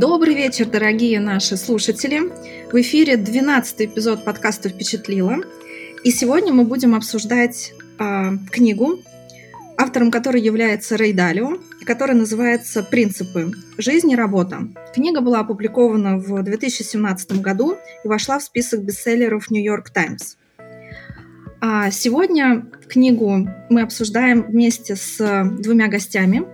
Добрый вечер, дорогие наши слушатели. В эфире 12 эпизод подкаста «Впечатлило». И сегодня мы будем обсуждать э, книгу, автором которой является Рэй Далио, которая называется «Принципы. Жизнь и работа». Книга была опубликована в 2017 году и вошла в список бестселлеров «Нью-Йорк Таймс». А сегодня книгу мы обсуждаем вместе с двумя гостями,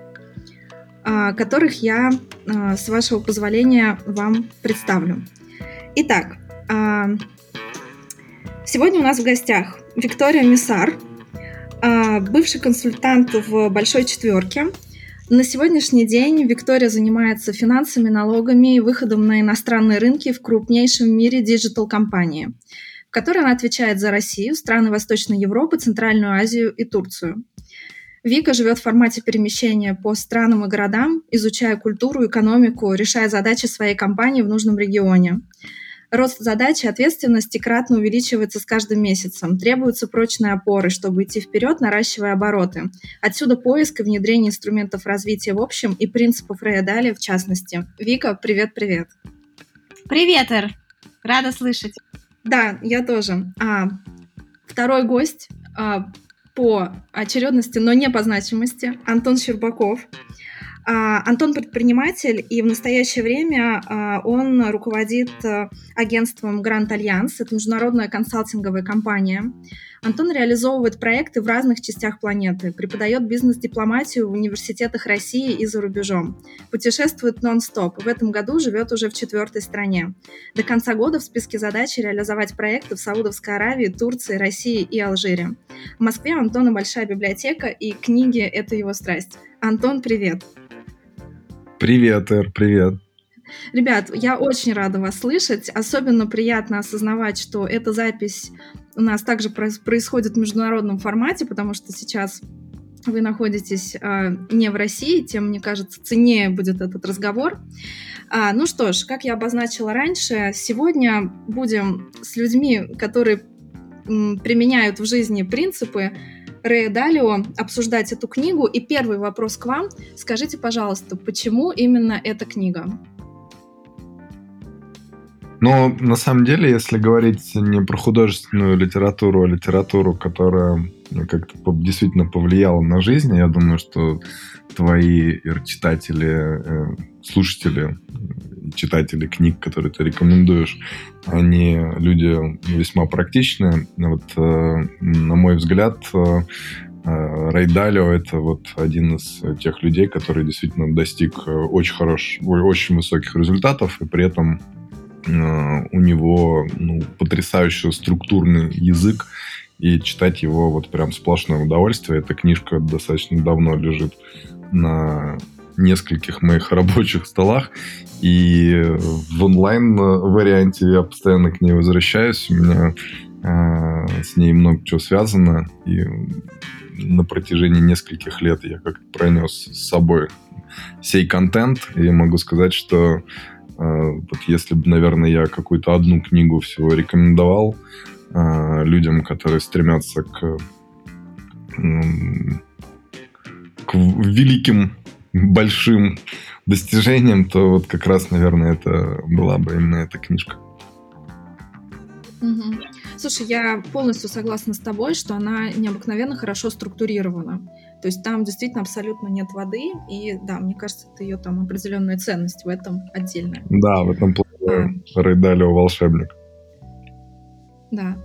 а, которых я, с вашего позволения, вам представлю. Итак, а, сегодня у нас в гостях Виктория Мисар, бывший консультант в «Большой четверке». На сегодняшний день Виктория занимается финансами, налогами и выходом на иностранные рынки в крупнейшем в мире digital-компании – которой она отвечает за Россию, страны Восточной Европы, Центральную Азию и Турцию. Вика живет в формате перемещения по странам и городам, изучая культуру, экономику, решая задачи своей компании в нужном регионе. Рост задач и ответственности кратно увеличивается с каждым месяцем. Требуются прочные опоры, чтобы идти вперед, наращивая обороты. Отсюда поиск и внедрение инструментов развития в общем и принципов Рейдали в частности. Вика, привет-привет. Привет, Эр. Рада слышать. Да, я тоже. А, второй гость а, по очередности, но не по значимости, Антон Щербаков. А, Антон предприниматель, и в настоящее время а, он руководит а, агентством Grand Alliance. Это международная консалтинговая компания. Антон реализовывает проекты в разных частях планеты, преподает бизнес-дипломатию в университетах России и за рубежом, путешествует нон-стоп, в этом году живет уже в четвертой стране. До конца года в списке задач реализовать проекты в Саудовской Аравии, Турции, России и Алжире. В Москве у Антона большая библиотека, и книги — это его страсть. Антон, привет! Привет, Эр, привет. Ребят, я очень рада вас слышать. Особенно приятно осознавать, что эта запись у нас также происходит в международном формате, потому что сейчас вы находитесь а, не в России, тем, мне кажется, ценнее будет этот разговор. А, ну что ж, как я обозначила раньше, сегодня будем с людьми, которые м, применяют в жизни принципы Рэя Далио обсуждать эту книгу. И первый вопрос к вам. Скажите, пожалуйста, почему именно эта книга? Но на самом деле, если говорить не про художественную литературу, а литературу, которая как-то действительно повлияла на жизнь, я думаю, что твои читатели, э, слушатели, читатели книг, которые ты рекомендуешь, они люди весьма практичные. Вот, э, на мой взгляд, э, Рэй Далио — это вот один из тех людей, который действительно достиг очень хороших, очень высоких результатов, и при этом у него ну, потрясающий структурный язык, и читать его вот прям сплошное удовольствие. Эта книжка достаточно давно лежит на нескольких моих рабочих столах, и в онлайн-варианте я постоянно к ней возвращаюсь. У меня э, с ней много чего связано, и на протяжении нескольких лет я как-то пронес с собой сей контент, и могу сказать, что Э, вот если бы, наверное, я какую-то одну книгу всего рекомендовал э, людям, которые стремятся к, к великим, большим достижениям, то вот как раз, наверное, это была бы именно эта книжка. Слушай, я полностью согласна с тобой, что она необыкновенно хорошо структурирована. То есть там действительно абсолютно нет воды, и да, мне кажется, это ее там определенная ценность в этом отдельная. Да, в этом плане а. Рейдалио волшебник. Да.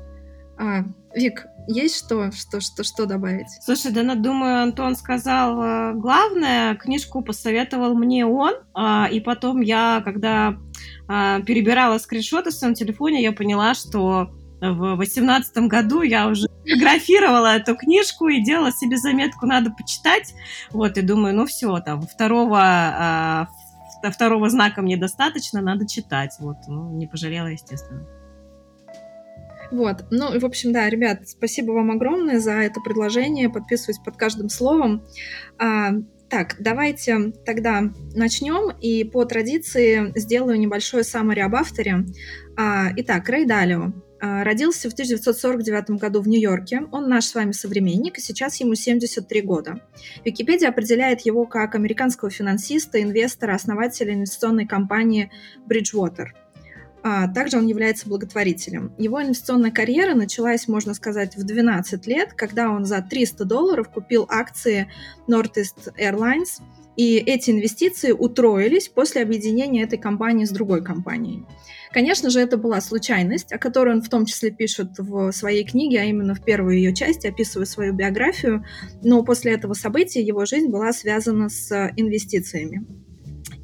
А, Вик, есть что, что, что, что добавить? Слушай, да, ну, думаю, Антон сказал э, главное. Книжку посоветовал мне он, а, и потом я, когда а, перебирала скриншоты в своем телефоне, я поняла, что в восемнадцатом году я уже фотографировала эту книжку и делала себе заметку, надо почитать. Вот, и думаю, ну все, там, второго, а, второго знака мне достаточно, надо читать. Вот, ну, не пожалела, естественно. Вот, ну, в общем, да, ребят, спасибо вам огромное за это предложение, подписываюсь под каждым словом. А, так, давайте тогда начнем, и по традиции сделаю небольшое summary об авторе. А, итак, Рэй Далио родился в 1949 году в Нью-Йорке. Он наш с вами современник, и сейчас ему 73 года. Википедия определяет его как американского финансиста, инвестора, основателя инвестиционной компании Bridgewater. А также он является благотворителем. Его инвестиционная карьера началась, можно сказать, в 12 лет, когда он за 300 долларов купил акции Northeast Airlines, и эти инвестиции утроились после объединения этой компании с другой компанией. Конечно же, это была случайность, о которой он в том числе пишет в своей книге, а именно в первой ее части, описывая свою биографию. Но после этого события его жизнь была связана с инвестициями.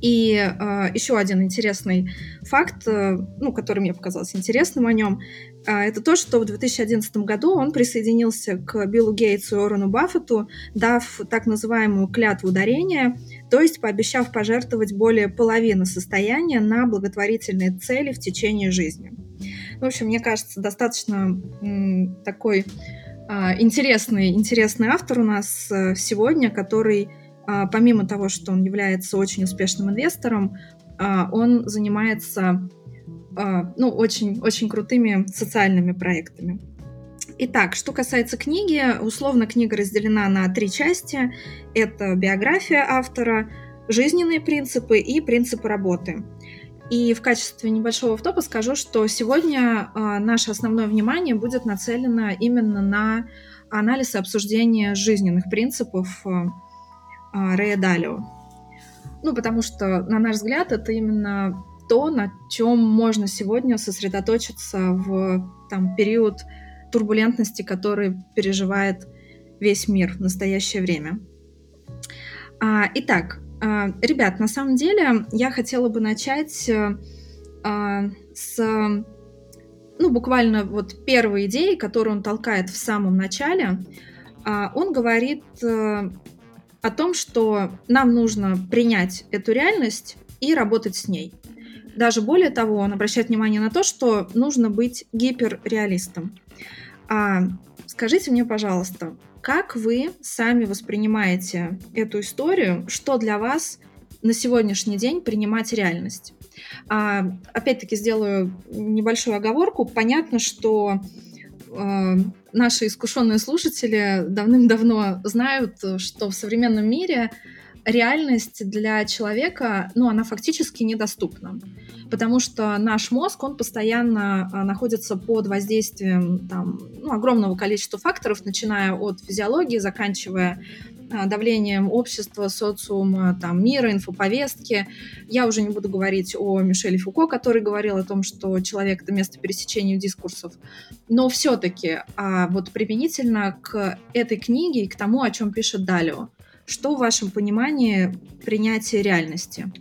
И э, еще один интересный факт, э, ну, который мне показался интересным о нем, э, это то, что в 2011 году он присоединился к Биллу Гейтсу и Орону Баффету, дав так называемую клятву дарения, то есть пообещав пожертвовать более половины состояния на благотворительные цели в течение жизни. В общем, мне кажется, достаточно м, такой э, интересный, интересный автор у нас э, сегодня, который помимо того, что он является очень успешным инвестором, а, он занимается а, ну, очень, очень крутыми социальными проектами. Итак, что касается книги, условно книга разделена на три части. Это биография автора, жизненные принципы и принципы работы. И в качестве небольшого автопа скажу, что сегодня э, наше основное внимание будет нацелено именно на анализ и обсуждение жизненных принципов а, Рэя Далио. Ну, потому что, на наш взгляд, это именно то, на чем можно сегодня сосредоточиться в там, период турбулентности, который переживает весь мир в настоящее время. А, итак, а, ребят, на самом деле я хотела бы начать а, с ну, буквально вот первой идеи, которую он толкает в самом начале. А, он говорит э, о том, что нам нужно принять эту реальность и работать с ней. Даже более того, он обращает внимание на то, что нужно быть гиперреалистом. А скажите мне, пожалуйста, как вы сами воспринимаете эту историю? Что для вас на сегодняшний день принимать реальность? А, опять-таки сделаю небольшую оговорку. Понятно, что э, наши искушенные слушатели давным-давно знают, что в современном мире реальность для человека, ну, она фактически недоступна. Потому что наш мозг, он постоянно а, находится под воздействием там, ну, огромного количества факторов, начиная от физиологии, заканчивая давлением общества, социума, там, мира, инфоповестки. Я уже не буду говорить о Мишеле Фуко, который говорил о том, что человек — это место пересечения дискурсов. Но все-таки а вот применительно к этой книге и к тому, о чем пишет Далио, что в вашем понимании принятие реальности?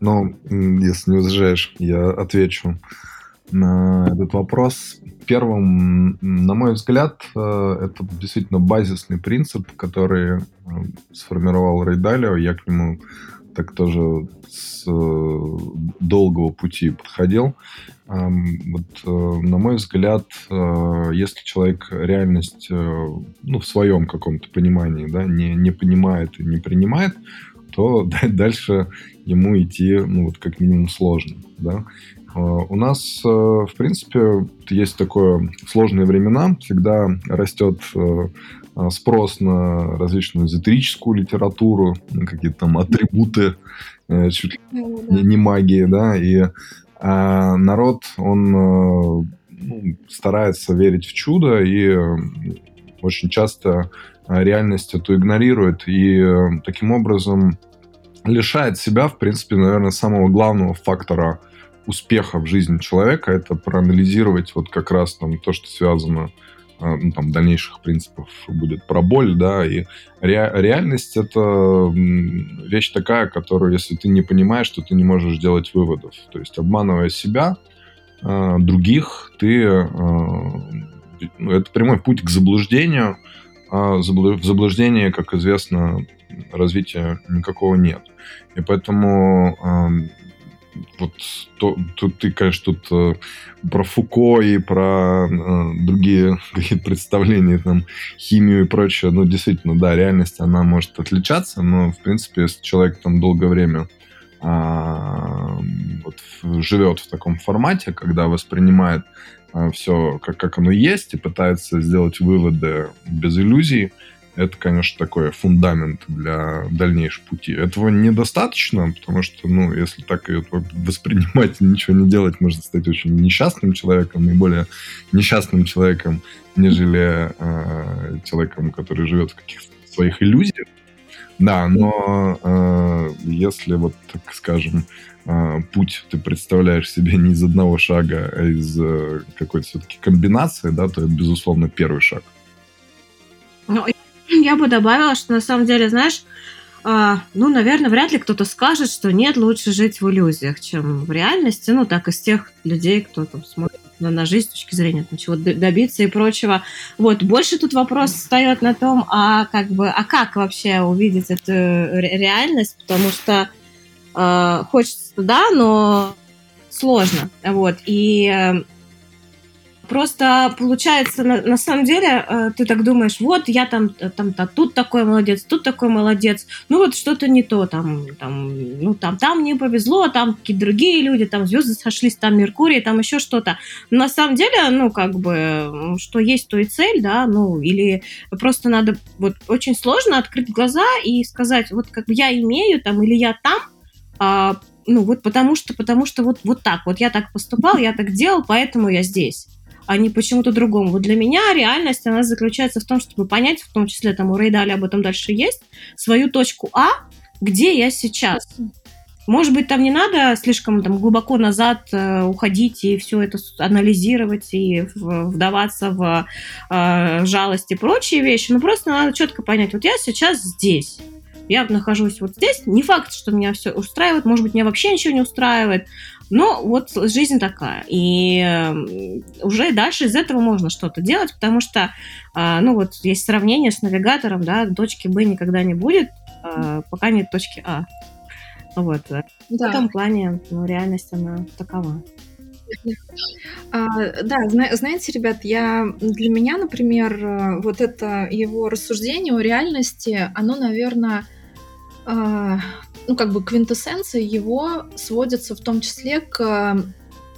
Ну, если не возражаешь, я отвечу на этот вопрос. Первым, на мой взгляд, э, это действительно базисный принцип, который э, сформировал Рейдалио. Я к нему так тоже с э, долгого пути подходил. Вот, на мой взгляд, если человек реальность ну, в своем каком-то понимании да, не, не понимает и не принимает, то дальше ему идти, ну, вот как минимум сложно, да. А, у нас, э, в принципе, есть такое сложные времена, всегда растет э, а, спрос на различную эзотерическую литературу, на какие-то там атрибуты, э, чуть ли не, не магии, да, и а народ, он ну, старается верить в чудо и очень часто реальность эту игнорирует и таким образом лишает себя, в принципе, наверное, самого главного фактора – успеха в жизни человека это проанализировать вот как раз там то, что связано а, ну, там, дальнейших принципов будет про боль, да, и ре, реальность — это вещь такая, которую, если ты не понимаешь, то ты не можешь делать выводов. То есть, обманывая себя, а, других, ты... А, ну, это прямой путь к заблуждению, а в заблуждении, как известно, развития никакого нет. И поэтому вот то, то ты, конечно, тут э, про Фуко и про э, другие какие представления, там, химию и прочее, ну, действительно, да, реальность, она может отличаться, но, в принципе, если человек там долгое время э, вот живет в таком формате, когда воспринимает э, все как, как оно есть и пытается сделать выводы без иллюзий, это, конечно, такой фундамент для дальнейшего пути. Этого недостаточно, потому что, ну, если так воспринимать и ничего не делать, можно стать очень несчастным человеком, и более несчастным человеком, нежели э, человеком, который живет в каких-то своих иллюзиях. Да, но э, если вот, так скажем, э, путь ты представляешь себе не из одного шага, а из э, какой-то все-таки комбинации, да, то это, безусловно, первый шаг. Ну, я бы добавила, что на самом деле, знаешь, а, ну, наверное, вряд ли кто-то скажет, что нет, лучше жить в иллюзиях, чем в реальности. Ну, так из тех людей, кто там смотрит на, на жизнь с точки зрения там, чего добиться и прочего. Вот, больше тут вопрос встает на том, а как бы, а как вообще увидеть эту реальность, потому что э, хочется да, но сложно. Вот, и э, Просто получается, на, на самом деле, э, ты так думаешь, вот я там, э, там, там, тут такой молодец, тут такой молодец, ну вот что-то не то, там, там, ну там, там не повезло, там какие-то другие люди, там звезды сошлись, там Меркурий, там еще что-то. На самом деле, ну как бы, что есть, то и цель, да, ну или просто надо, вот очень сложно открыть глаза и сказать, вот как бы я имею там или я там, а, ну вот потому что, потому что вот, вот так, вот я так поступал, я так делал, поэтому я здесь а не почему-то другому. Вот для меня реальность, она заключается в том, чтобы понять, в том числе там у Рейдали об этом дальше есть, свою точку А, где я сейчас. Может быть, там не надо слишком там, глубоко назад э, уходить и все это анализировать и вдаваться в э, жалость и прочие вещи, но просто надо четко понять, вот я сейчас здесь я нахожусь вот здесь. Не факт, что меня все устраивает, может быть, меня вообще ничего не устраивает, но вот жизнь такая. И эм, уже дальше из этого можно что-то делать, потому что, а, ну вот, есть сравнение с навигатором, да, точки Б никогда не будет, а, пока нет точки А. Вот. Да. В этом плане ну, реальность, она такова. А, да, знаете, ребят, я для меня, например, э, вот это его рассуждение о реальности, оно, наверное, а, ну, как бы квинтэссенция его сводится в том числе к...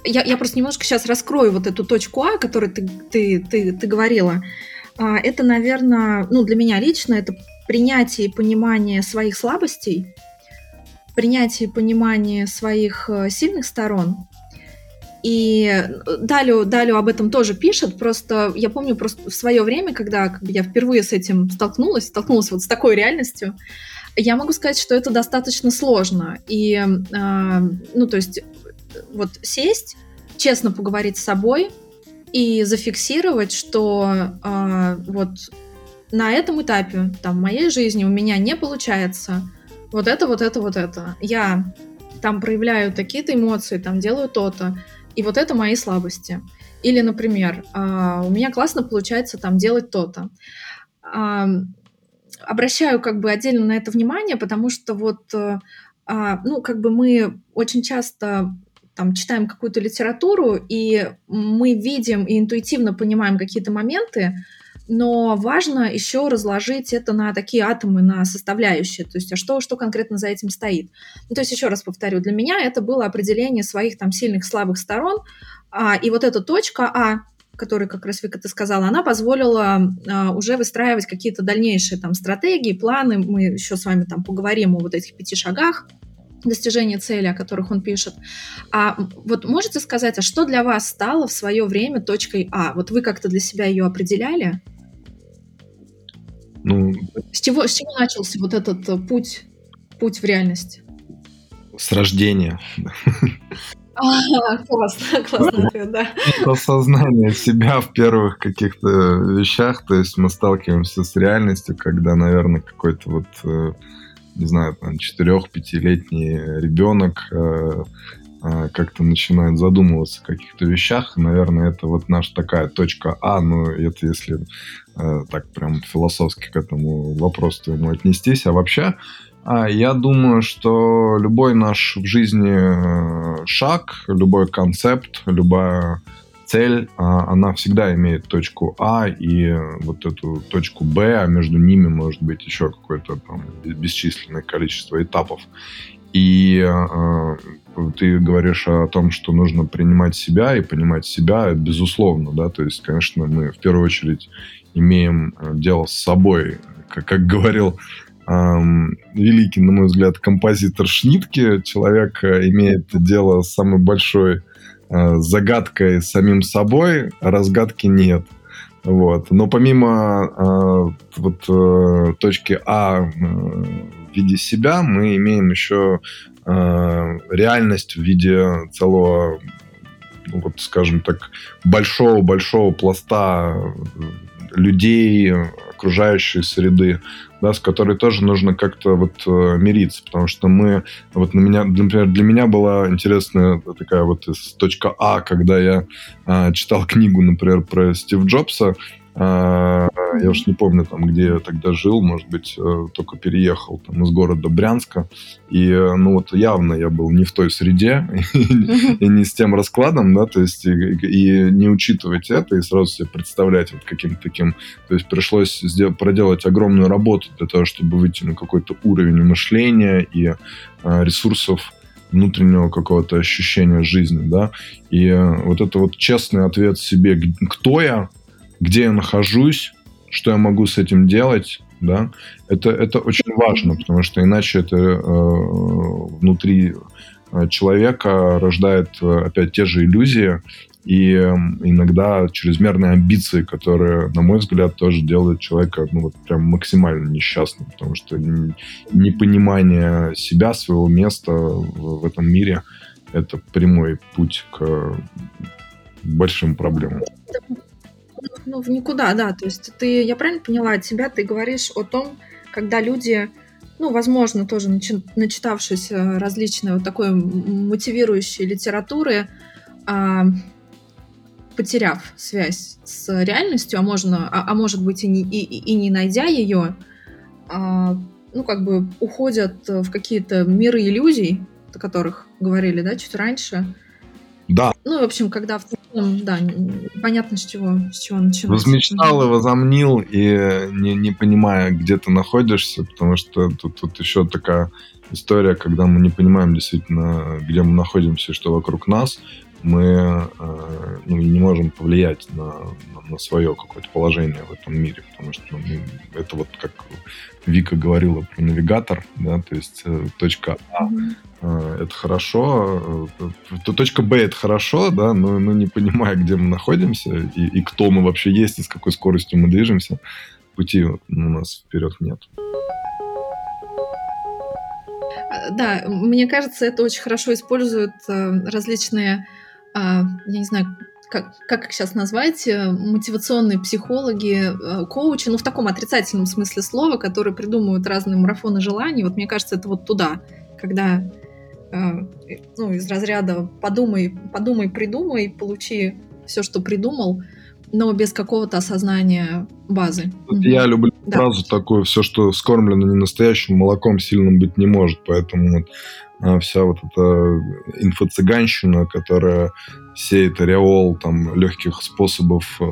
Я, я просто немножко сейчас раскрою вот эту точку А, о которой ты, ты, ты, ты говорила. А, это, наверное, ну, для меня лично, это принятие и понимание своих слабостей, принятие и понимание своих э, сильных сторон. И Далю, Далю об этом тоже пишет, просто я помню просто в свое время, когда как бы, я впервые с этим столкнулась, столкнулась вот с такой реальностью, я могу сказать, что это достаточно сложно. И, э, ну, то есть, вот сесть, честно поговорить с собой и зафиксировать, что э, вот на этом этапе там, моей жизни у меня не получается вот это, вот это, вот это. Я там проявляю такие-то эмоции, там делаю то-то, и вот это мои слабости. Или, например, э, у меня классно получается там делать то-то обращаю как бы отдельно на это внимание, потому что вот, э, а, ну, как бы мы очень часто там читаем какую-то литературу, и мы видим и интуитивно понимаем какие-то моменты, но важно еще разложить это на такие атомы, на составляющие, то есть а что, что конкретно за этим стоит. Ну, то есть еще раз повторю, для меня это было определение своих там сильных, слабых сторон, а, и вот эта точка А, которой, как раз Вика ты сказала, она позволила а, уже выстраивать какие-то дальнейшие там стратегии, планы. Мы еще с вами там поговорим о вот этих пяти шагах достижения цели, о которых он пишет. А вот можете сказать, а что для вас стало в свое время точкой А? Вот вы как-то для себя ее определяли? Ну, с чего, с чего начался вот этот э, путь, путь в реальность? С рождения. А, классно, ответ, да. Осознание себя в первых каких-то вещах, то есть мы сталкиваемся с реальностью, когда, наверное, какой-то вот, э, не знаю, там, 4-5-летний ребенок э, э, как-то начинает задумываться о каких-то вещах. Наверное, это вот наша такая точка А, ну, это если так прям философски к этому вопросу ему отнестись. А вообще, я думаю, что любой наш в жизни э, шаг, любой концепт, любая цель, а, она всегда имеет точку А и вот эту точку Б, а между ними может быть еще какое-то там бесчисленное количество этапов. И э, ты говоришь о том, что нужно принимать себя и понимать себя, безусловно, да, то есть, конечно, мы в первую очередь имеем э, дело с собой, как, как говорил эм, великий, на мой взгляд, композитор Шнитке, человек э, имеет дело с самой большой э, загадкой самим собой, разгадки нет. Вот. Но помимо э, вот, э, точки А э, в виде себя, мы имеем еще э, реальность в виде целого, ну, вот, скажем так, большого-большого пласта людей, окружающей среды, да, с которой тоже нужно как-то вот э, мириться, потому что мы, вот на меня, например, для меня была интересная такая вот точка А, когда я э, читал книгу, например, про Стив Джобса, а, я уж не помню, там, где я тогда жил, может быть, э, только переехал там, из города Брянска. И, э, ну, вот явно я был не в той среде и не с тем раскладом, да, то есть и не учитывать это, и сразу себе представлять вот каким-то таким... То есть пришлось проделать огромную работу для того, чтобы выйти на какой-то уровень мышления и а, ресурсов внутреннего какого-то ощущения жизни, да, и э, вот это вот честный ответ себе, кто я, где я нахожусь, что я могу с этим делать, да, это, это очень важно, потому что иначе это э, внутри э, человека рождает э, опять те же иллюзии и э, иногда чрезмерные амбиции, которые, на мой взгляд, тоже делают человека ну, вот прям максимально несчастным, потому что непонимание себя, своего места в, в этом мире – это прямой путь к большим проблемам. Ну, в никуда, да. То есть ты, я правильно поняла от тебя, ты говоришь о том, когда люди, ну, возможно, тоже начи- начитавшись различной вот такой мотивирующей литературы, а, потеряв связь с реальностью, а можно, а, а может быть и не, и, и не найдя ее, а, ну, как бы уходят в какие-то миры иллюзий, о которых говорили, да, чуть раньше, да. Ну, в общем, когда в целом, да, понятно, с чего, с чего начинать. Возмечтал и возомнил, и не, не понимая, где ты находишься, потому что тут, тут еще такая история, когда мы не понимаем действительно, где мы находимся и что вокруг нас, мы э, ну, не можем повлиять на, на, на свое какое-то положение в этом мире, потому что ну, это вот как Вика говорила про навигатор, да, то есть э, точка А mm-hmm. Э, это хорошо, э, то точка Б это хорошо, да, но, но не понимая, где мы находимся и, и кто мы вообще есть и с какой скоростью мы движемся, пути у нас вперед нет. Да, мне кажется, это очень хорошо используют э, различные я не знаю, как, как их сейчас назвать, э, мотивационные психологи, э, коучи, ну, в таком отрицательном смысле слова, которые придумывают разные марафоны желаний. Вот мне кажется, это вот туда, когда э, ну, из разряда подумай, подумай, придумай, получи все, что придумал, но без какого-то осознания базы. Я угу. люблю да. фразу такую, все, что скормлено не настоящим молоком, сильным быть не может. Поэтому вот а, вся вот эта инфо-цыганщина, которая сеет ореол там легких способов э,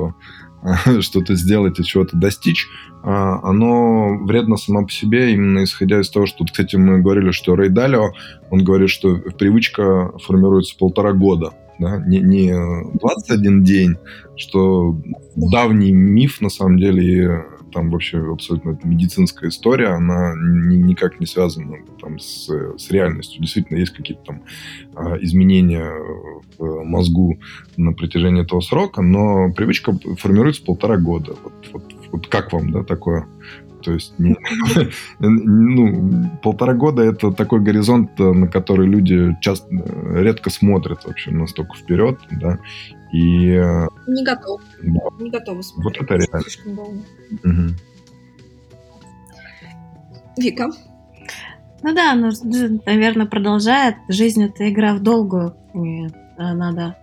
что-то сделать и чего-то достичь, а, оно вредно само по себе, именно исходя из того, что, кстати, мы говорили, что Рэй Далио, он говорит, что привычка формируется полтора года, да, не, не 21 день, что давний миф, на самом деле, там вообще абсолютно медицинская история, она ни, никак не связана там, с, с реальностью. Действительно, есть какие-то там а, изменения в мозгу на протяжении этого срока, но привычка формируется полтора года. Вот, вот, вот как вам, да, такое? То есть не, ну, полтора года это такой горизонт, на который люди часто редко смотрят вообще настолько вперед, да. И... Э, не готов. Да. Не готовы смотреть. Вот это реально. Слишком долго. Угу. Вика? Ну да, ну, наверное, продолжает. Жизнь это игра в долгую. И э, надо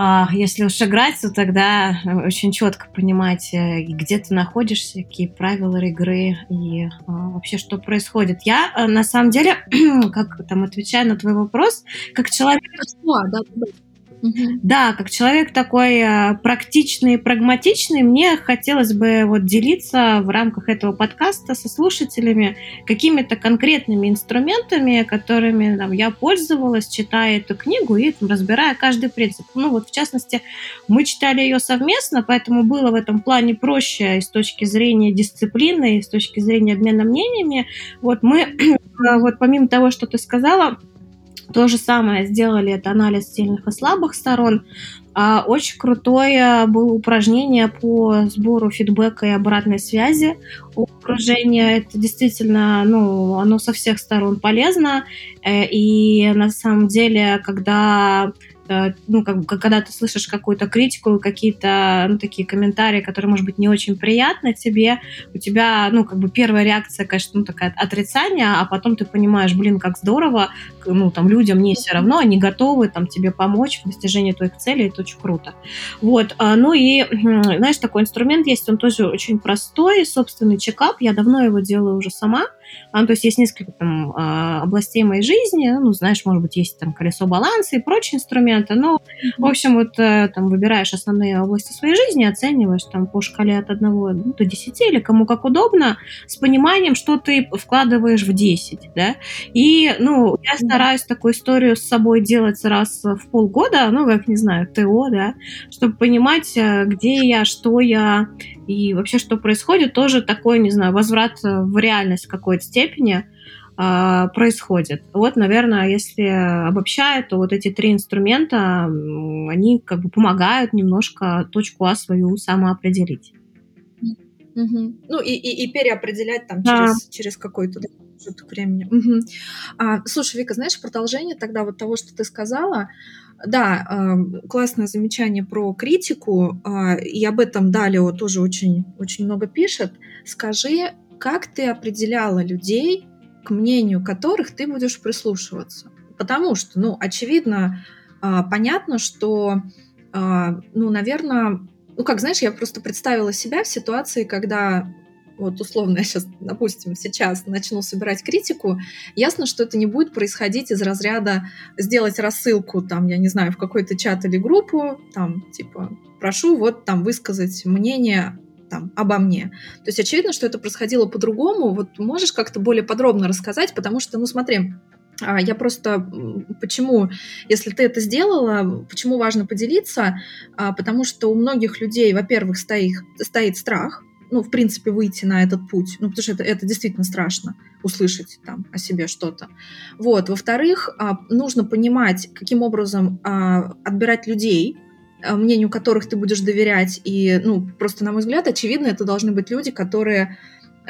а, если уж играть, то тогда очень четко понимать, э, где ты находишься, какие правила игры и а, вообще что происходит. Я э, на самом деле, как там отвечая на твой вопрос, как человек... А, да, да. Да, как человек такой э, практичный и прагматичный, мне хотелось бы вот делиться в рамках этого подкаста со слушателями какими-то конкретными инструментами, которыми там, я пользовалась, читая эту книгу и там, разбирая каждый принцип. Ну вот, в частности, мы читали ее совместно, поэтому было в этом плане проще и с точки зрения дисциплины, и с точки зрения обмена мнениями. Вот мы, вот помимо того, что ты сказала, то же самое сделали, это анализ сильных и слабых сторон. А, очень крутое было упражнение по сбору фидбэка и обратной связи у окружения. Это действительно, ну, оно со всех сторон полезно. Э, и на самом деле, когда Э, ну, как, когда ты слышишь какую-то критику, какие-то, ну, такие комментарии, которые, может быть, не очень приятны тебе, у тебя, ну, как бы первая реакция, конечно, ну, такая отрицание, а потом ты понимаешь, блин, как здорово, ну, там, людям не все равно, они готовы, там, тебе помочь в достижении твоих целей, это очень круто. Вот, а, ну, и, знаешь, такой инструмент есть, он тоже очень простой, собственный чекап, я давно его делаю уже сама, а, ну, то есть есть несколько там а, областей моей жизни, ну, знаешь, может быть, есть там колесо баланса и прочие инструменты, но, в общем, вот э, там выбираешь основные области своей жизни, оцениваешь там по шкале от 1 ну, до 10 или кому как удобно, с пониманием, что ты вкладываешь в 10, да, и, ну, я стараюсь такую историю с собой делать раз в полгода, ну, как, не знаю, ТО, да, чтобы понимать, э, где я, что я, и вообще, что происходит, тоже такой, не знаю, возврат в реальность какой-то степени э, происходит. Вот, наверное, если обобщая, то вот эти три инструмента, они как бы помогают немножко точку А свою самоопределить. Угу. Ну и, и, и переопределять там да. через, через какой-то промежуток времени. Угу. А, слушай, Вика, знаешь, продолжение тогда вот того, что ты сказала, да, классное замечание про критику, а, и об этом Далио тоже очень, очень много пишет. Скажи, как ты определяла людей, к мнению которых ты будешь прислушиваться? Потому что, ну, очевидно, а, понятно, что, а, ну, наверное, ну, как знаешь, я просто представила себя в ситуации, когда вот условно я сейчас, допустим, сейчас начну собирать критику, ясно, что это не будет происходить из разряда сделать рассылку, там, я не знаю, в какой-то чат или группу, там, типа, прошу вот там высказать мнение там, обо мне. То есть очевидно, что это происходило по-другому. Вот можешь как-то более подробно рассказать, потому что, ну смотри, а, я просто почему, если ты это сделала, почему важно поделиться? А, потому что у многих людей, во-первых, стоит, стоит страх, ну, в принципе, выйти на этот путь. Ну, потому что это, это действительно страшно, услышать там о себе что-то. Вот. Во-вторых, а, нужно понимать, каким образом а, отбирать людей, а, мнению которых ты будешь доверять. И, ну, просто, на мой взгляд, очевидно, это должны быть люди, которые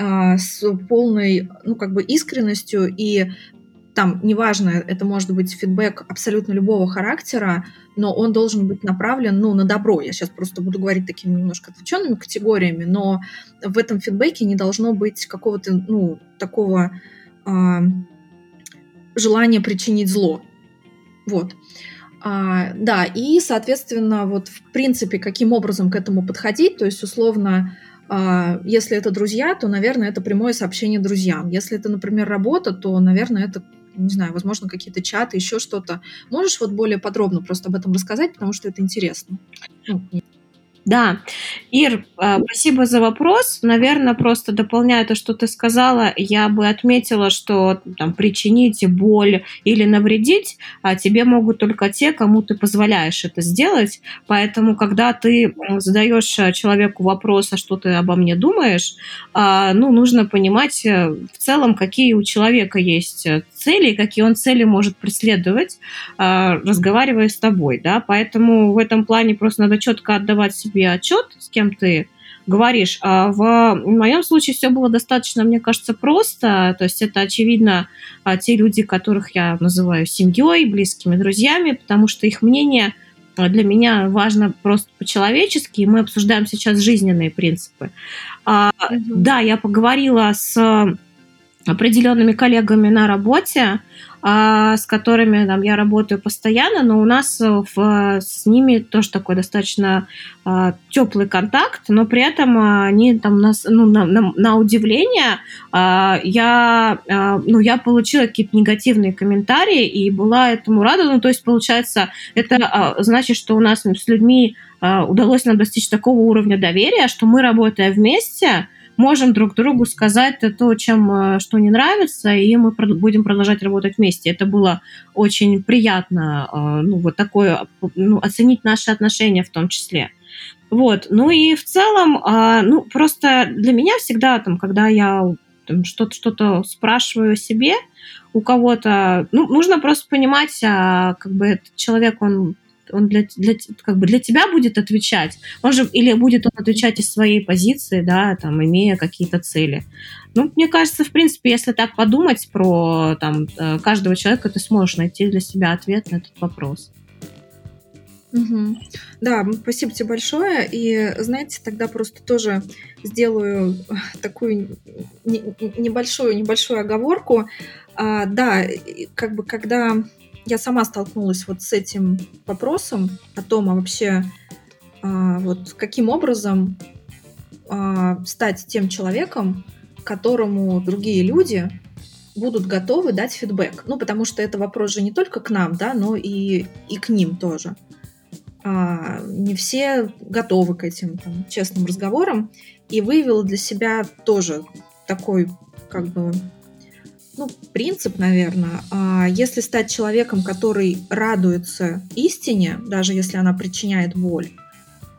с полной, ну, как бы искренностью и там, неважно, это может быть фидбэк абсолютно любого характера, но он должен быть направлен, ну, на добро. Я сейчас просто буду говорить такими немножко отвлеченными категориями, но в этом фидбэке не должно быть какого-то, ну, такого э, желания причинить зло. Вот. А, да, и, соответственно, вот в принципе, каким образом к этому подходить, то есть, условно, а, если это друзья, то, наверное, это прямое сообщение друзьям. Если это, например, работа, то, наверное, это не знаю, возможно, какие-то чаты, еще что-то. Можешь вот более подробно просто об этом рассказать, потому что это интересно? Ну, да. Ир, а, спасибо за вопрос. Наверное, просто дополняя то, что ты сказала, я бы отметила, что там, причинить боль или навредить а тебе могут только те, кому ты позволяешь это сделать. Поэтому, когда ты задаешь а, человеку вопрос, а что ты обо мне думаешь, а, ну, нужно понимать э, в целом, какие у человека есть э, цели, какие он цели может преследовать, разговаривая с тобой. Да? Поэтому в этом плане просто надо четко отдавать себе отчет, с кем ты говоришь. А в моем случае все было достаточно, мне кажется, просто. То есть это, очевидно, а, те люди, которых я называю семьей, близкими друзьями, потому что их мнение для меня важно просто по-человечески, и мы обсуждаем сейчас жизненные принципы. Mm-hmm. Да, я поговорила с определенными коллегами на работе, а, с которыми там, я работаю постоянно, но у нас в, с ними тоже такой достаточно а, теплый контакт, но при этом они там нас, ну, на, на, на удивление а, я, а, ну, я получила какие-то негативные комментарии и была этому рада. Ну, то есть, получается, это а, значит, что у нас с людьми а, удалось нам достичь такого уровня доверия, что мы, работая вместе, можем друг другу сказать то, чем э, что не нравится, и мы будем продолжать работать вместе. Это было очень приятно, э, ну, вот такое, ну, оценить наши отношения в том числе. Вот, ну и в целом, а, ну, просто для меня всегда, там, когда я что-то что спрашиваю о себе у кого-то, ну, нужно просто понимать, а, как бы этот человек, он он для, для, как бы для тебя будет отвечать, он же, или будет он отвечать из своей позиции, да, там, имея какие-то цели. Ну, мне кажется, в принципе, если так подумать про там, э, каждого человека, ты сможешь найти для себя ответ на этот вопрос. Угу. Да, спасибо тебе большое. И, знаете, тогда просто тоже сделаю такую небольшую, небольшую оговорку. А, да, как бы когда я сама столкнулась вот с этим вопросом о том, а вообще а, вот каким образом а, стать тем человеком, которому другие люди будут готовы дать фидбэк. Ну, потому что это вопрос же не только к нам, да, но и, и к ним тоже. А, не все готовы к этим там, честным разговорам. И выявила для себя тоже такой как бы ну, принцип, наверное. А если стать человеком, который радуется истине, даже если она причиняет боль,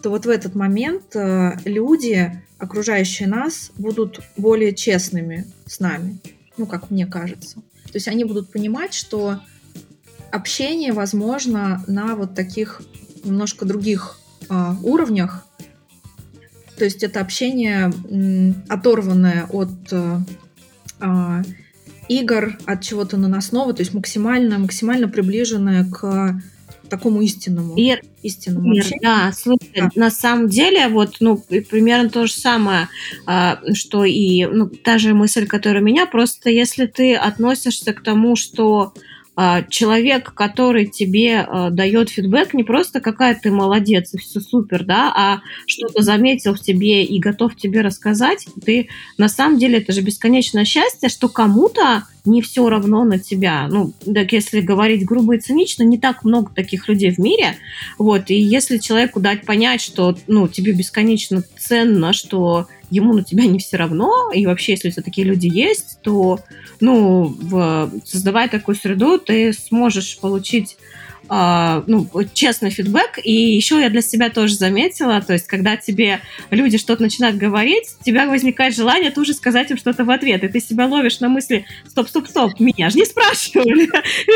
то вот в этот момент э, люди, окружающие нас, будут более честными с нами, ну, как мне кажется. То есть они будут понимать, что общение возможно на вот таких немножко других э, уровнях. То есть это общение оторванное от э, игр, от чего-то наносного, то есть максимально, максимально приближенное к такому истинному. Ир, истинному Ир, да, слушай, да. на самом деле, вот, ну, примерно то же самое, а, что и, ну, та же мысль, которая у меня, просто если ты относишься к тому, что человек, который тебе а, дает фидбэк, не просто какая ты молодец и все супер, да, а что-то заметил в тебе и готов тебе рассказать, ты на самом деле это же бесконечное счастье, что кому-то не все равно на тебя. Ну, так если говорить грубо и цинично, не так много таких людей в мире. Вот, и если человеку дать понять, что ну, тебе бесконечно ценно, что ему на тебя не все равно, и вообще, если у тебя такие люди есть, то, ну, в, создавая такую среду, ты сможешь получить ну, честный фидбэк. И еще я для себя тоже заметила, то есть, когда тебе люди что-то начинают говорить, у тебя возникает желание тоже сказать им что-то в ответ. И ты себя ловишь на мысли, стоп, стоп, стоп, меня же не спрашивали.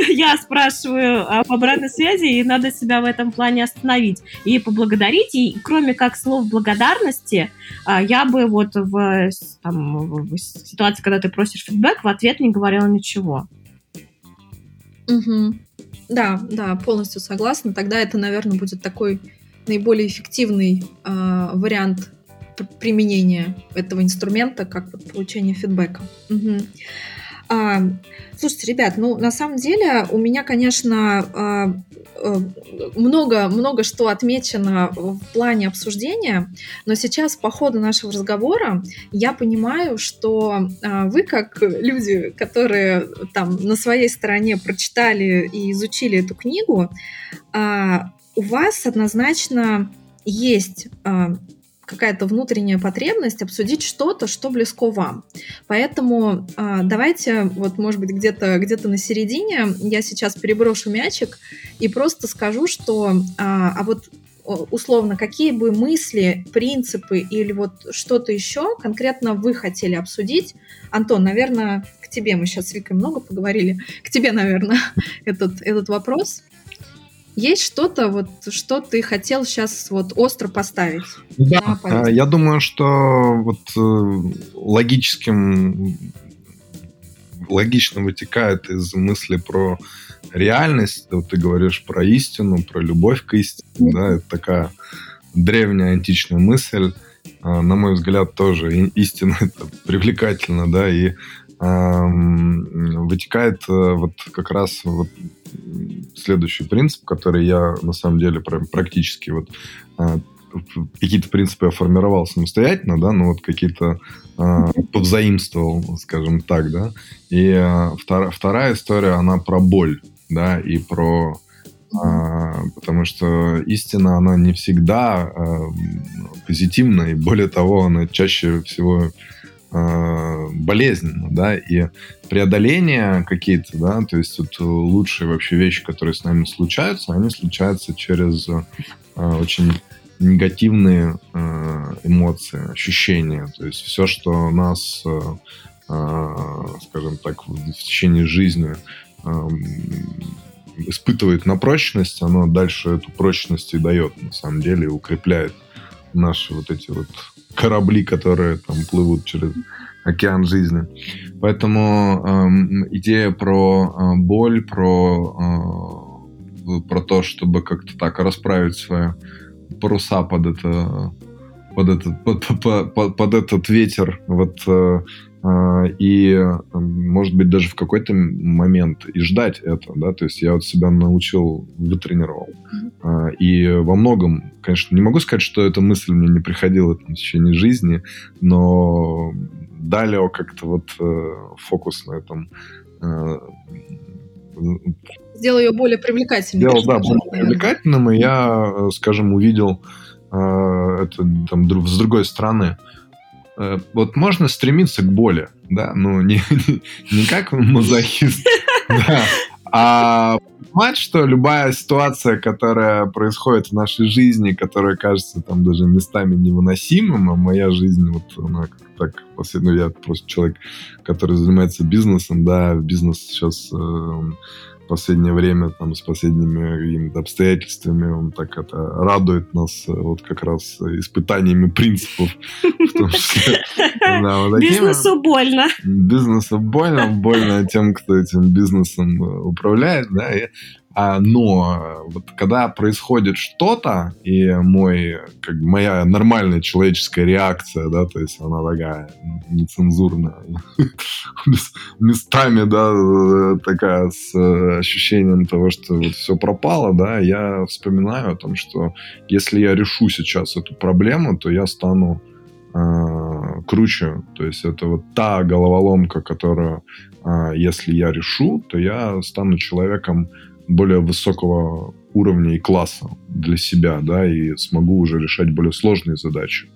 я спрашиваю об обратной связи, и надо себя в этом плане остановить и поблагодарить. И кроме как слов благодарности, uh, я бы вот в, там, в ситуации, когда ты просишь фидбэк, в ответ не говорила ничего. Угу. Да, да, полностью согласна. Тогда это, наверное, будет такой наиболее эффективный э, вариант применения этого инструмента, как получение фидбэка. Угу. Слушайте, ребят, ну на самом деле у меня, конечно, много, много что отмечено в плане обсуждения, но сейчас по ходу нашего разговора я понимаю, что а, вы, как люди, которые там на своей стороне прочитали и изучили эту книгу, а, у вас однозначно есть а, какая-то внутренняя потребность обсудить что-то, что близко вам. Поэтому э, давайте, вот, может быть, где-то где на середине я сейчас переброшу мячик и просто скажу, что э, а вот условно, какие бы мысли, принципы или вот что-то еще конкретно вы хотели обсудить. Антон, наверное, к тебе мы сейчас с Викой много поговорили. К тебе, наверное, этот, этот вопрос. Есть что-то, вот, что ты хотел сейчас вот остро поставить? Да, а, я думаю, что вот э, логическим, логично вытекает из мысли про реальность. Вот ты говоришь про истину, про любовь к истине. Да, это такая древняя античная мысль. А, на мой взгляд, тоже истина это привлекательно, да, и вытекает вот как раз вот следующий принцип, который я на самом деле практически вот какие-то принципы я формировал самостоятельно, да, ну вот какие-то э, повзаимствовал, скажем так, да. И э, втор, вторая история, она про боль, да, и про э, потому что истина, она не всегда э, позитивна, и более того, она чаще всего э, болезненно, да, и преодоление какие-то, да, то есть вот лучшие вообще вещи, которые с нами случаются, они случаются через э, очень негативные э, эмоции, ощущения. То есть все, что нас, э, э, скажем так, в, в течение жизни э, испытывает на прочность, оно дальше эту прочность и дает, на самом деле, и укрепляет наши вот эти вот корабли, которые там плывут через океан жизни. Поэтому э, идея про э, боль, про, э, про то, чтобы как-то так расправить свое паруса под это под этот, под, под, под, под этот ветер. Вот, э, э, и, может быть, даже в какой-то момент и ждать это, да, то есть я вот себя научил, вытренировал. Mm-hmm. И во многом, конечно, не могу сказать, что эта мысль мне не приходила там, в течение жизни, но далее как-то вот фокус на этом сделал ее более привлекательной. Сделал, да, более привлекательным, и я, скажем, увидел э, это там, с другой стороны. Э, вот можно стремиться к боли, да, ну, не, не, не как мазохист, да, а понимать, что любая ситуация, которая происходит в нашей жизни, которая кажется там даже местами невыносимым, а моя жизнь, вот она так, ну, я просто человек, который занимается бизнесом, да, бизнес сейчас э, последнее время там с последними обстоятельствами он так это радует нас э, вот как раз испытаниями принципов. Бизнесу больно. Бизнесу больно, больно тем, кто этим бизнесом э, управляет, да, а, но вот когда происходит что-то, и мой, как моя нормальная человеческая реакция, да, то есть она такая нецензурная, местами, да, такая с ощущением того, что вот все пропало, да, я вспоминаю о том, что если я решу сейчас эту проблему, то я стану э, круче. То есть это вот та головоломка, которую, э, если я решу, то я стану человеком более высокого уровня и класса для себя, да, и смогу уже решать более сложные задачи.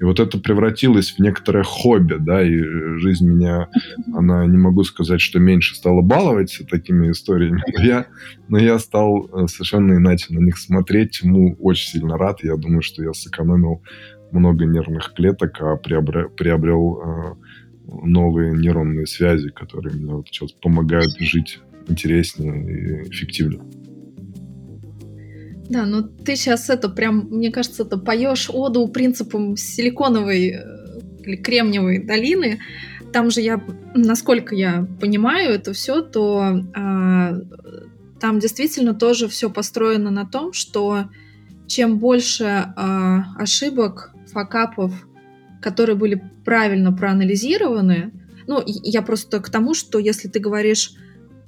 И вот это превратилось в некоторое хобби, да, и жизнь меня, она, не могу сказать, что меньше стала баловать такими историями, но я, но я стал э, совершенно иначе на них смотреть, чему очень сильно рад. Я думаю, что я сэкономил много нервных клеток, а приобрел, приобрел э, новые нейронные связи, которые мне вот сейчас помогают жить интереснее и эффективнее. Да, ну ты сейчас это прям, мне кажется, это поешь оду принципам силиконовой э, или кремниевой долины. Там же я, насколько я понимаю это все, то а, там действительно тоже все построено на том, что чем больше а, ошибок, факапов, которые были правильно проанализированы, ну, я просто к тому, что если ты говоришь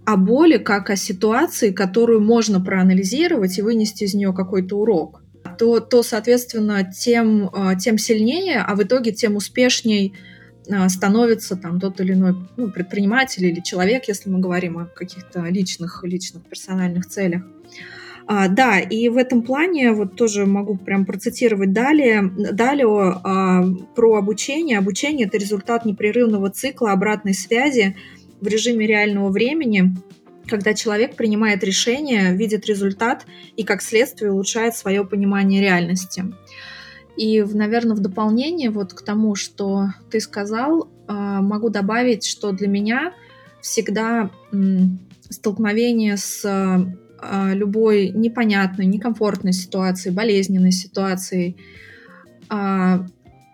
о боли как о ситуации, которую можно проанализировать и вынести из нее какой-то урок, то, то соответственно, тем, а, тем сильнее, а в итоге тем успешней а, становится там тот или иной ну, предприниматель или человек, если мы говорим о каких-то личных, личных персональных целях. А, да, и в этом плане вот тоже могу прям процитировать далее, далее а, про обучение. Обучение – это результат непрерывного цикла обратной связи в режиме реального времени, когда человек принимает решение, видит результат и, как следствие, улучшает свое понимание реальности. И, наверное, в дополнение вот к тому, что ты сказал, а, могу добавить, что для меня всегда столкновение с а, любой непонятной, некомфортной ситуацией, болезненной ситуацией, а,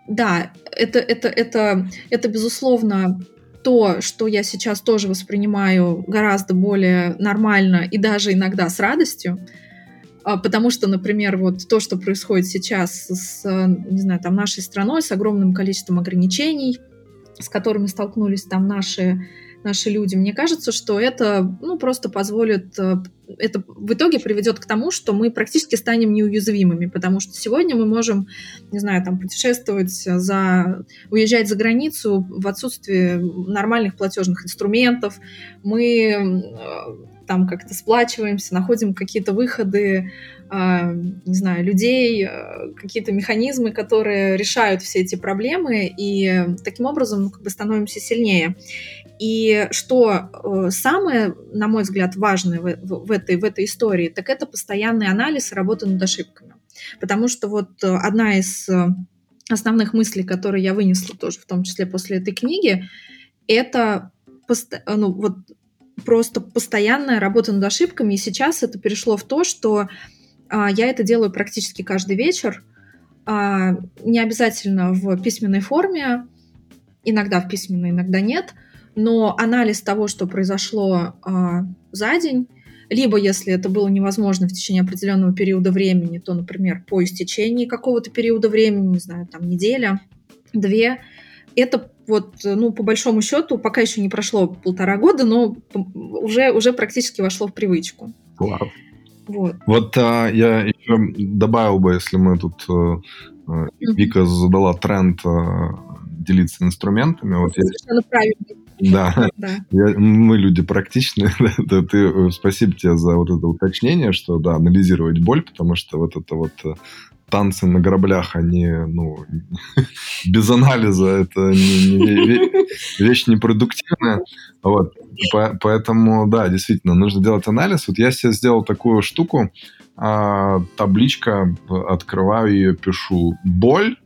да, это, это, это, это безусловно то, что я сейчас тоже воспринимаю гораздо более нормально и даже иногда с радостью, а, потому что, например, вот то, что происходит сейчас с, не знаю, там нашей страной, с огромным количеством ограничений, с которыми столкнулись там наши наши люди. Мне кажется, что это ну, просто позволит, э, это в итоге приведет к тому, что мы практически станем неуязвимыми, потому что сегодня мы можем, не знаю, там путешествовать за, уезжать за границу в отсутствии нормальных платежных инструментов, мы э, там как-то сплачиваемся, находим какие-то выходы, э, не знаю, людей, какие-то механизмы, которые решают все эти проблемы, и таким образом ну, как бы становимся сильнее. И что э, самое, на мой взгляд, важное в, в, этой, в этой истории, так это постоянный анализ и работа над ошибками. Потому что вот э, одна из э, основных мыслей, которые я вынесла тоже, в том числе после этой книги, это ну, вот просто постоянная работа над ошибками. И сейчас это перешло в то, что а, я это делаю практически каждый вечер, а, не обязательно в письменной форме, иногда в письменной, иногда нет – но анализ того, что произошло э, за день, либо если это было невозможно в течение определенного периода времени, то, например, по истечении какого-то периода времени, не знаю, там неделя, две, это вот, ну, по большому счету, пока еще не прошло полтора года, но уже, уже практически вошло в привычку. Вау. Вот, вот а, я еще добавил бы, если мы тут... А, Вика задала тренд а, делиться инструментами. Вот Совершенно я... правильно. Да, Я, мы люди практичные. да, ты, э, спасибо тебе за вот это уточнение, что да, анализировать боль, потому что вот это вот э, танцы на граблях, они, ну, без анализа это не, не, вещь непродуктивная. Вот. По, поэтому, да, действительно, нужно делать анализ. Вот я себе сделал такую штуку, а, табличка, открываю ее, пишу боль,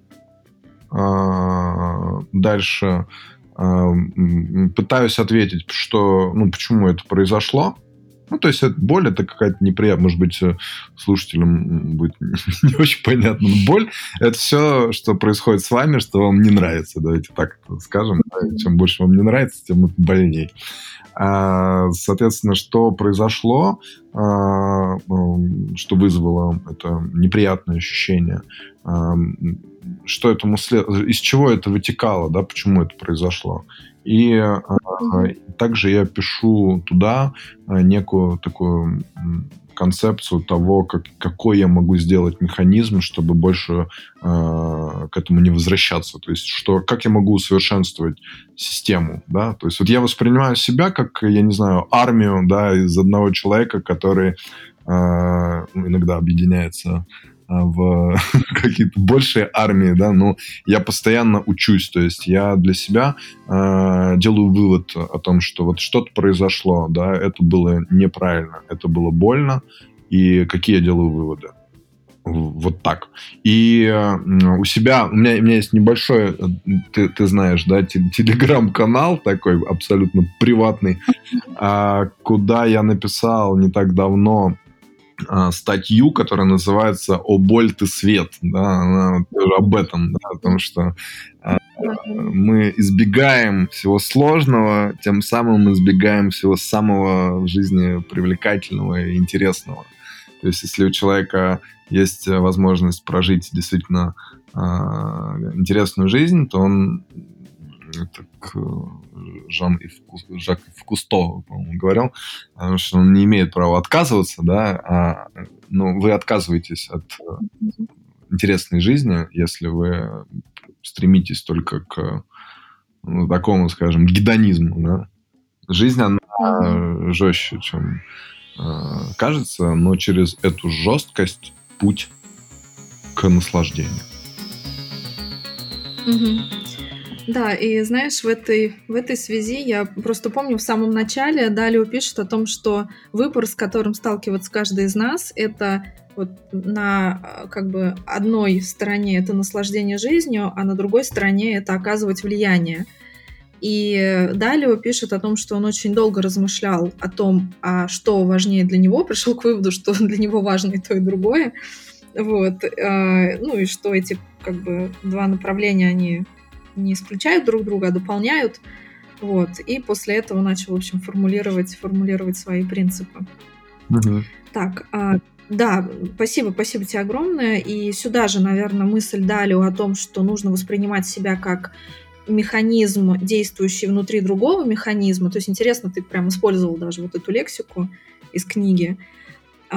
а, дальше пытаюсь ответить, что, ну, почему это произошло. Ну, то есть это боль, это какая-то неприятная, может быть, э, слушателям будет не очень понятно. Но боль – это все, что происходит с вами, что вам не нравится. Давайте так скажем. Чем больше вам не нравится, тем это больнее. А, соответственно, что произошло, а, что вызвало это неприятное ощущение, что этому след... из чего это вытекало, да, почему это произошло. И mm-hmm. также я пишу туда некую такую концепцию того, как, какой я могу сделать механизм, чтобы больше э, к этому не возвращаться. То есть, что, как я могу усовершенствовать систему, да. То есть, вот я воспринимаю себя как, я не знаю, армию, да, из одного человека, который э, иногда объединяется а, в какие-то большие армии, да, но я постоянно учусь, то есть я для себя э, делаю вывод о том, что вот что-то произошло, да, это было неправильно, это было больно, и какие я делаю выводы. Вот так. И у себя, у меня, у меня есть небольшой, э, ты, ты знаешь, да, телеграм-канал такой абсолютно приватный, э, куда я написал не так давно а, статью, которая называется «О боль ты свет». Да, она об этом, да, о том, что а, мы избегаем всего сложного, тем самым мы избегаем всего самого в жизни привлекательного и интересного. То есть, если у человека есть возможность прожить действительно э, интересную жизнь, то он так Жан Жак Кусто, по-моему, говорил, что он не имеет права отказываться, да, а ну, вы отказываетесь от интересной жизни, если вы стремитесь только к ну, такому, скажем, гедонизму, да. Жизнь, она mm-hmm. жестче, чем э, кажется, но через эту жесткость путь к наслаждению. Mm-hmm. Да, и знаешь, в этой, в этой связи я просто помню в самом начале Далио пишет о том, что выбор, с которым сталкивается каждый из нас, это вот на как бы одной стороне это наслаждение жизнью, а на другой стороне это оказывать влияние. И Далио пишет о том, что он очень долго размышлял о том, а что важнее для него, пришел к выводу, что для него важно и то, и другое. Вот. А, ну и что эти как бы два направления, они не исключают друг друга, а дополняют. Вот. И после этого начал, в общем, формулировать, формулировать свои принципы. Угу. Так, а, да, спасибо, спасибо тебе огромное. И сюда же, наверное, мысль Далио о том, что нужно воспринимать себя как механизм, действующий внутри другого механизма. То есть интересно, ты прям использовал даже вот эту лексику из книги.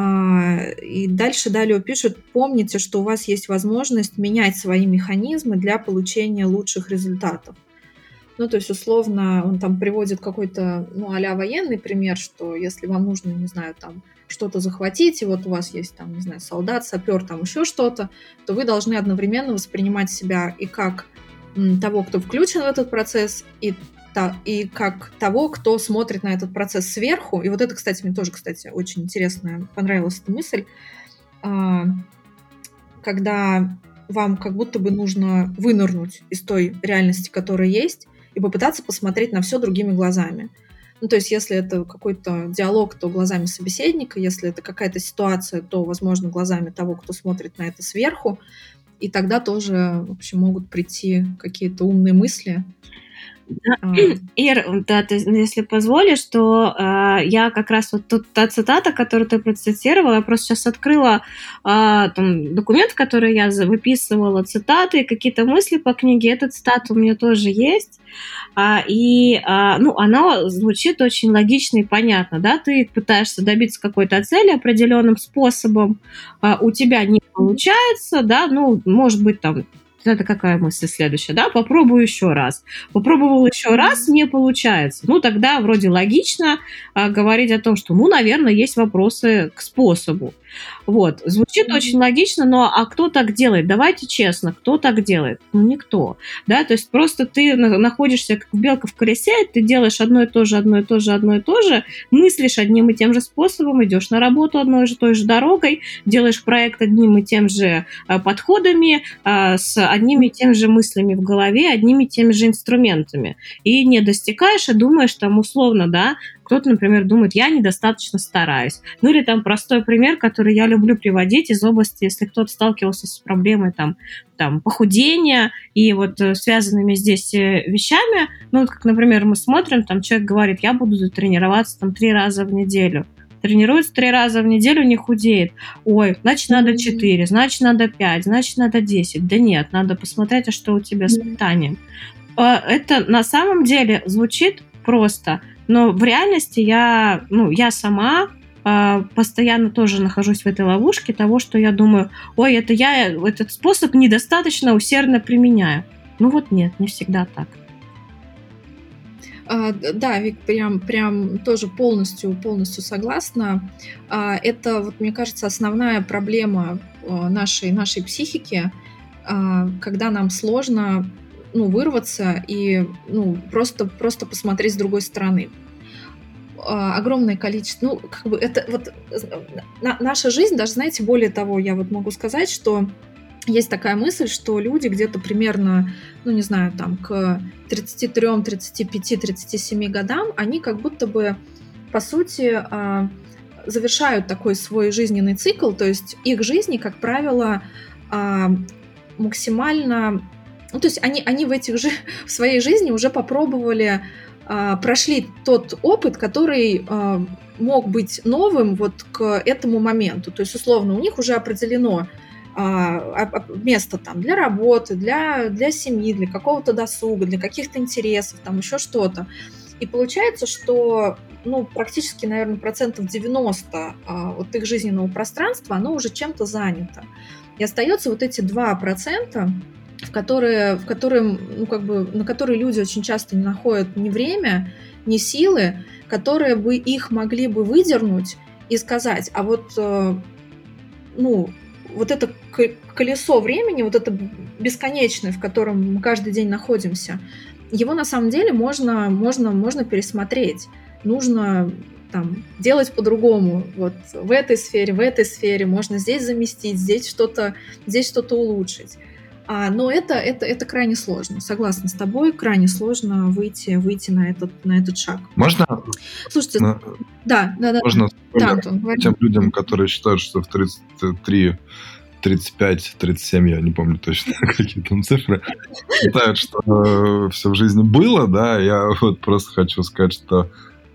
А, и дальше Далее пишет, помните, что у вас есть возможность менять свои механизмы для получения лучших результатов. Ну, то есть, условно, он там приводит какой-то, ну, а военный пример, что если вам нужно, не знаю, там, что-то захватить, и вот у вас есть там, не знаю, солдат, сапер, там еще что-то, то вы должны одновременно воспринимать себя и как того, кто включен в этот процесс, и, и как того, кто смотрит на этот процесс сверху. И вот это, кстати, мне тоже, кстати, очень интересная, понравилась эта мысль, а, когда вам как будто бы нужно вынырнуть из той реальности, которая есть, и попытаться посмотреть на все другими глазами. Ну, то есть, если это какой-то диалог, то глазами собеседника, если это какая-то ситуация, то, возможно, глазами того, кто смотрит на это сверху. И тогда тоже, в общем, могут прийти какие-то умные мысли. Ир, да, ты, если позволишь, то э, я как раз вот тут та цитата, которую ты процитировала, я просто сейчас открыла э, там, документ, который я выписывала, цитаты, какие-то мысли по книге. Эта цитата у меня тоже есть. А, и а, ну, она звучит очень логично и понятно. Да? Ты пытаешься добиться какой-то цели определенным способом, а, у тебя не получается, да, ну, может быть, там это какая мысль следующая, да, попробую еще раз. Попробовал еще раз, не получается. Ну, тогда вроде логично а, говорить о том, что, ну, наверное, есть вопросы к способу. Вот. Звучит mm-hmm. очень логично, но а кто так делает? Давайте честно, кто так делает? Ну, никто. Да, то есть просто ты находишься как белка в колесе, ты делаешь одно и то же, одно и то же, одно и то же, мыслишь одним и тем же способом, идешь на работу одной и той же дорогой, делаешь проект одним и тем же а, подходами, а, с одними и тем же мыслями в голове, одними и теми же инструментами. И не достигаешь, и думаешь там условно, да, кто-то, например, думает, я недостаточно стараюсь. Ну или там простой пример, который я люблю приводить из области, если кто-то сталкивался с проблемой там, там похудения и вот э, связанными здесь э, вещами. Ну вот как, например, мы смотрим, там человек говорит, я буду тренироваться там три раза в неделю тренируется три раза в неделю, не худеет. Ой, значит, надо четыре, значит, надо пять, значит, надо десять. Да нет, надо посмотреть, а что у тебя с питанием. А, это на самом деле звучит просто, но в реальности я, ну, я сама э, постоянно тоже нахожусь в этой ловушке того, что я думаю, ой, это я этот способ недостаточно усердно применяю. Ну вот нет, не всегда так. А, да, Вик, прям, прям тоже полностью, полностью согласна. А, это, вот, мне кажется, основная проблема а, нашей, нашей психики, а, когда нам сложно ну, вырваться и ну, просто, просто посмотреть с другой стороны. А, огромное количество, ну, как бы это вот на, наша жизнь, даже, знаете, более того, я вот могу сказать, что есть такая мысль, что люди где-то примерно, ну, не знаю, там, к 33, 35, 37 годам, они как будто бы, по сути, а, завершают такой свой жизненный цикл, то есть их жизни, как правило, а, максимально ну, то есть они, они в, этих же, в своей жизни уже попробовали, а, прошли тот опыт, который а, мог быть новым вот к этому моменту. То есть, условно, у них уже определено а, место там для работы, для, для семьи, для какого-то досуга, для каких-то интересов, там еще что-то. И получается, что ну, практически, наверное, процентов 90 а, вот их жизненного пространства, оно уже чем-то занято. И остается вот эти 2%, в которые, в которые, ну, как бы, на которые люди очень часто не находят ни время, ни силы, которые бы их могли бы выдернуть и сказать, а вот, э, ну, вот это колесо времени, вот это бесконечное, в котором мы каждый день находимся, его на самом деле можно, можно, можно пересмотреть. Нужно там, делать по-другому. Вот в этой сфере, в этой сфере можно здесь заместить, здесь что-то, здесь что-то улучшить. А, но это, это, это крайне сложно. Согласна с тобой, крайне сложно выйти, выйти на, этот, на этот шаг. Можно? Слушайте, на... да, да, да. Можно да, Антон, тем людям, которые считают, что в 33 35, 37, я не помню точно, какие там цифры, считают, что э, все в жизни было, да, я вот просто хочу сказать, что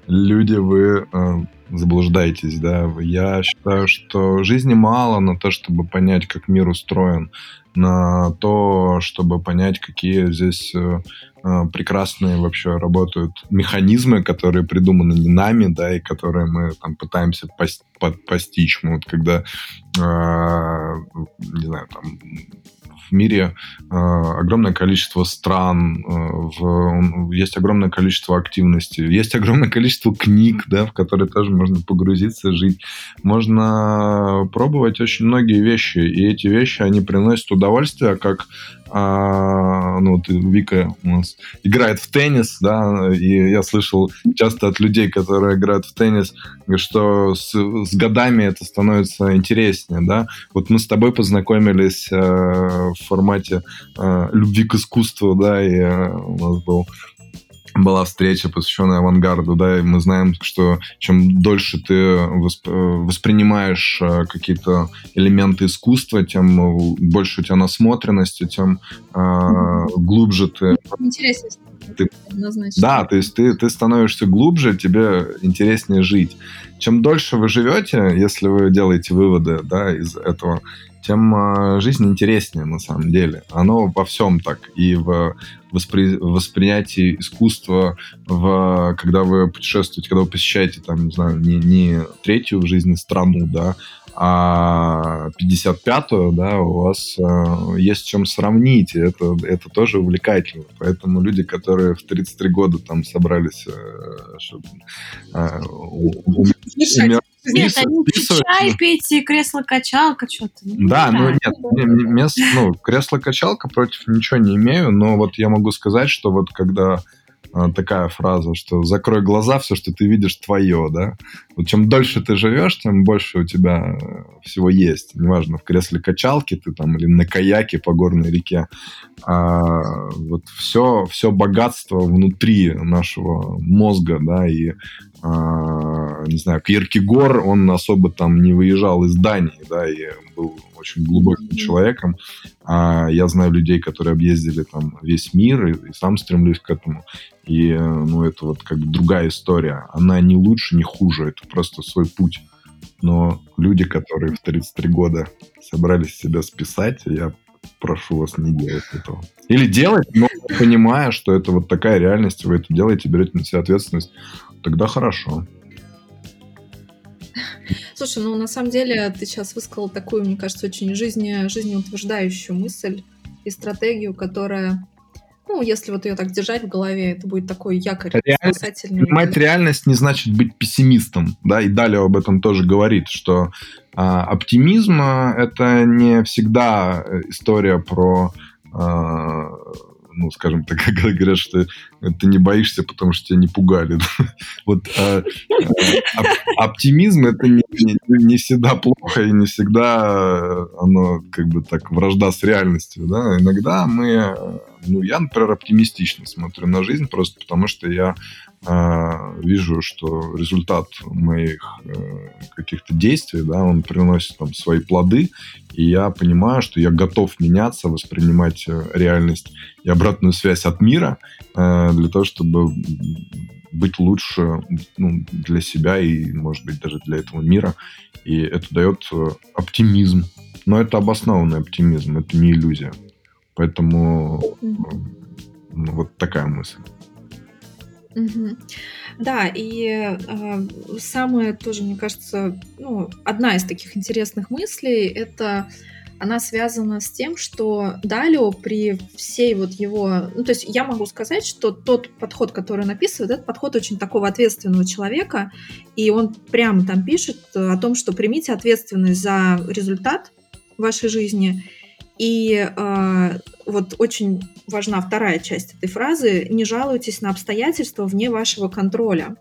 люди, вы э, заблуждаетесь, да. Я считаю, что жизни мало на то, чтобы понять, как мир устроен, на то, чтобы понять, какие здесь э, э, прекрасные вообще работают механизмы, которые придуманы не нами, да, и которые мы там пытаемся постичь. Мы вот когда, э, не знаю, там мире э, огромное количество стран, э, в, есть огромное количество активностей, есть огромное количество книг, да, в которые тоже можно погрузиться, жить. Можно пробовать очень многие вещи, и эти вещи, они приносят удовольствие, как а, ну, вот Вика у нас играет в теннис, да, и я слышал часто от людей, которые играют в теннис, что с, с годами это становится интереснее, да. Вот мы с тобой познакомились э, в формате э, любви к искусству, да, и э, у нас был была встреча, посвященная авангарду, да, и мы знаем, что чем дольше ты восп- воспринимаешь э, какие-то элементы искусства, тем больше у тебя насмотренности, тем э, глубже ты... Интереснее. Ты, да, то есть ты, ты становишься глубже, тебе интереснее жить. Чем дольше вы живете, если вы делаете выводы да, из этого, тем э, жизнь интереснее на самом деле. Оно во всем так. И в воспри... воспринятии искусства, в... когда вы путешествуете, когда вы посещаете, там, не знаю, не, не третью в жизни страну, да, а 55-ю, да, у вас э, есть чем сравнить, и это, это тоже увлекательно. Поэтому люди, которые в 33 года там собрались, э, чтобы э, умер, нет, они чай пить, кресло-качалка, что-то. Ну, да, ну нет, мест, ну, кресло-качалка против ничего не имею, но вот я могу сказать, что вот когда такая фраза, что закрой глаза, все, что ты видишь, твое, да. Вот чем дольше ты живешь, тем больше у тебя всего есть. Неважно, в кресле качалки ты там или на каяке по горной реке. А, вот все, все богатство внутри нашего мозга, да, и а, не знаю, Киркегор, он особо там не выезжал из Дании, да, и был очень глубоким mm-hmm. человеком. А я знаю людей, которые объездили там весь мир, и, и сам стремлюсь к этому. И, э, ну, это вот как бы другая история. Она не лучше, не хуже, это просто свой путь. Но люди, которые в 33 года собрались себя списать, я прошу вас не делать этого. Или делать, но понимая, что это вот такая реальность, вы это делаете, берете на себя ответственность, тогда хорошо. Слушай, ну на самом деле ты сейчас высказал такую, мне кажется, очень жизни, жизнеутверждающую мысль и стратегию, которая ну, если вот ее так держать в голове, это будет такой якорь реальность, спасательный. Понимать реальность не значит быть пессимистом, да, и далее об этом тоже говорит, что а, оптимизм это не всегда история про а, ну, скажем так, говорят, что ты не боишься, потому что тебя не пугали. Вот а, а, оптимизм это не, не, не всегда плохо и не всегда оно как бы так вражда с реальностью. Да? Иногда мы, ну, я, например, оптимистично смотрю на жизнь просто потому, что я э, вижу, что результат моих э, каких-то действий, да, он приносит там свои плоды, и я понимаю, что я готов меняться, воспринимать э, реальность и обратную связь от мира э, для того, чтобы быть лучше ну, для себя и, может быть, даже для этого мира. И это дает оптимизм. Но это обоснованный оптимизм, это не иллюзия. Поэтому ну, вот такая мысль. Да, и э, самое тоже, мне кажется, ну, одна из таких интересных мыслей это она связана с тем, что Далио при всей вот его... Ну, то есть я могу сказать, что тот подход, который он описывает, это подход очень такого ответственного человека, и он прямо там пишет о том, что примите ответственность за результат вашей жизни, и э, вот очень важна вторая часть этой фразы. Не жалуйтесь на обстоятельства вне вашего контроля.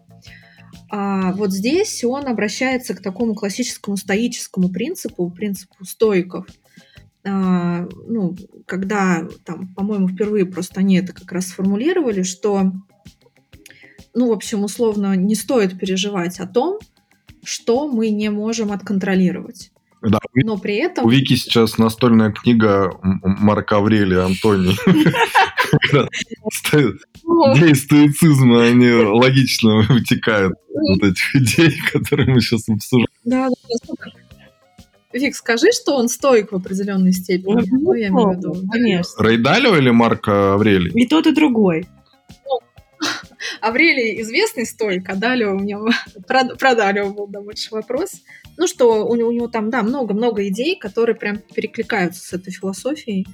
А вот здесь он обращается к такому классическому стоическому принципу, принципу стоиков. А, ну, когда там, по-моему, впервые просто они это как раз сформулировали, что, ну, в общем, условно, не стоит переживать о том, что мы не можем отконтролировать. Да. Но при этом... У Вики сейчас настольная книга Марка Аврелия Антоний. Идеи стоицизма, они логично вытекают вот этих идей, которые мы сейчас обсуждаем. Да, да. Вик, скажи, что он стоик в определенной степени. Ну, ну я имею в виду. Конечно. Рейдалио или Марк Аврелий? И тот, и другой. Аврелий известный стоик, а Далио у него... Про, про Далио был да, больше вопрос. Ну, что у него, у него там, да, много-много идей, которые прям перекликаются с этой философией.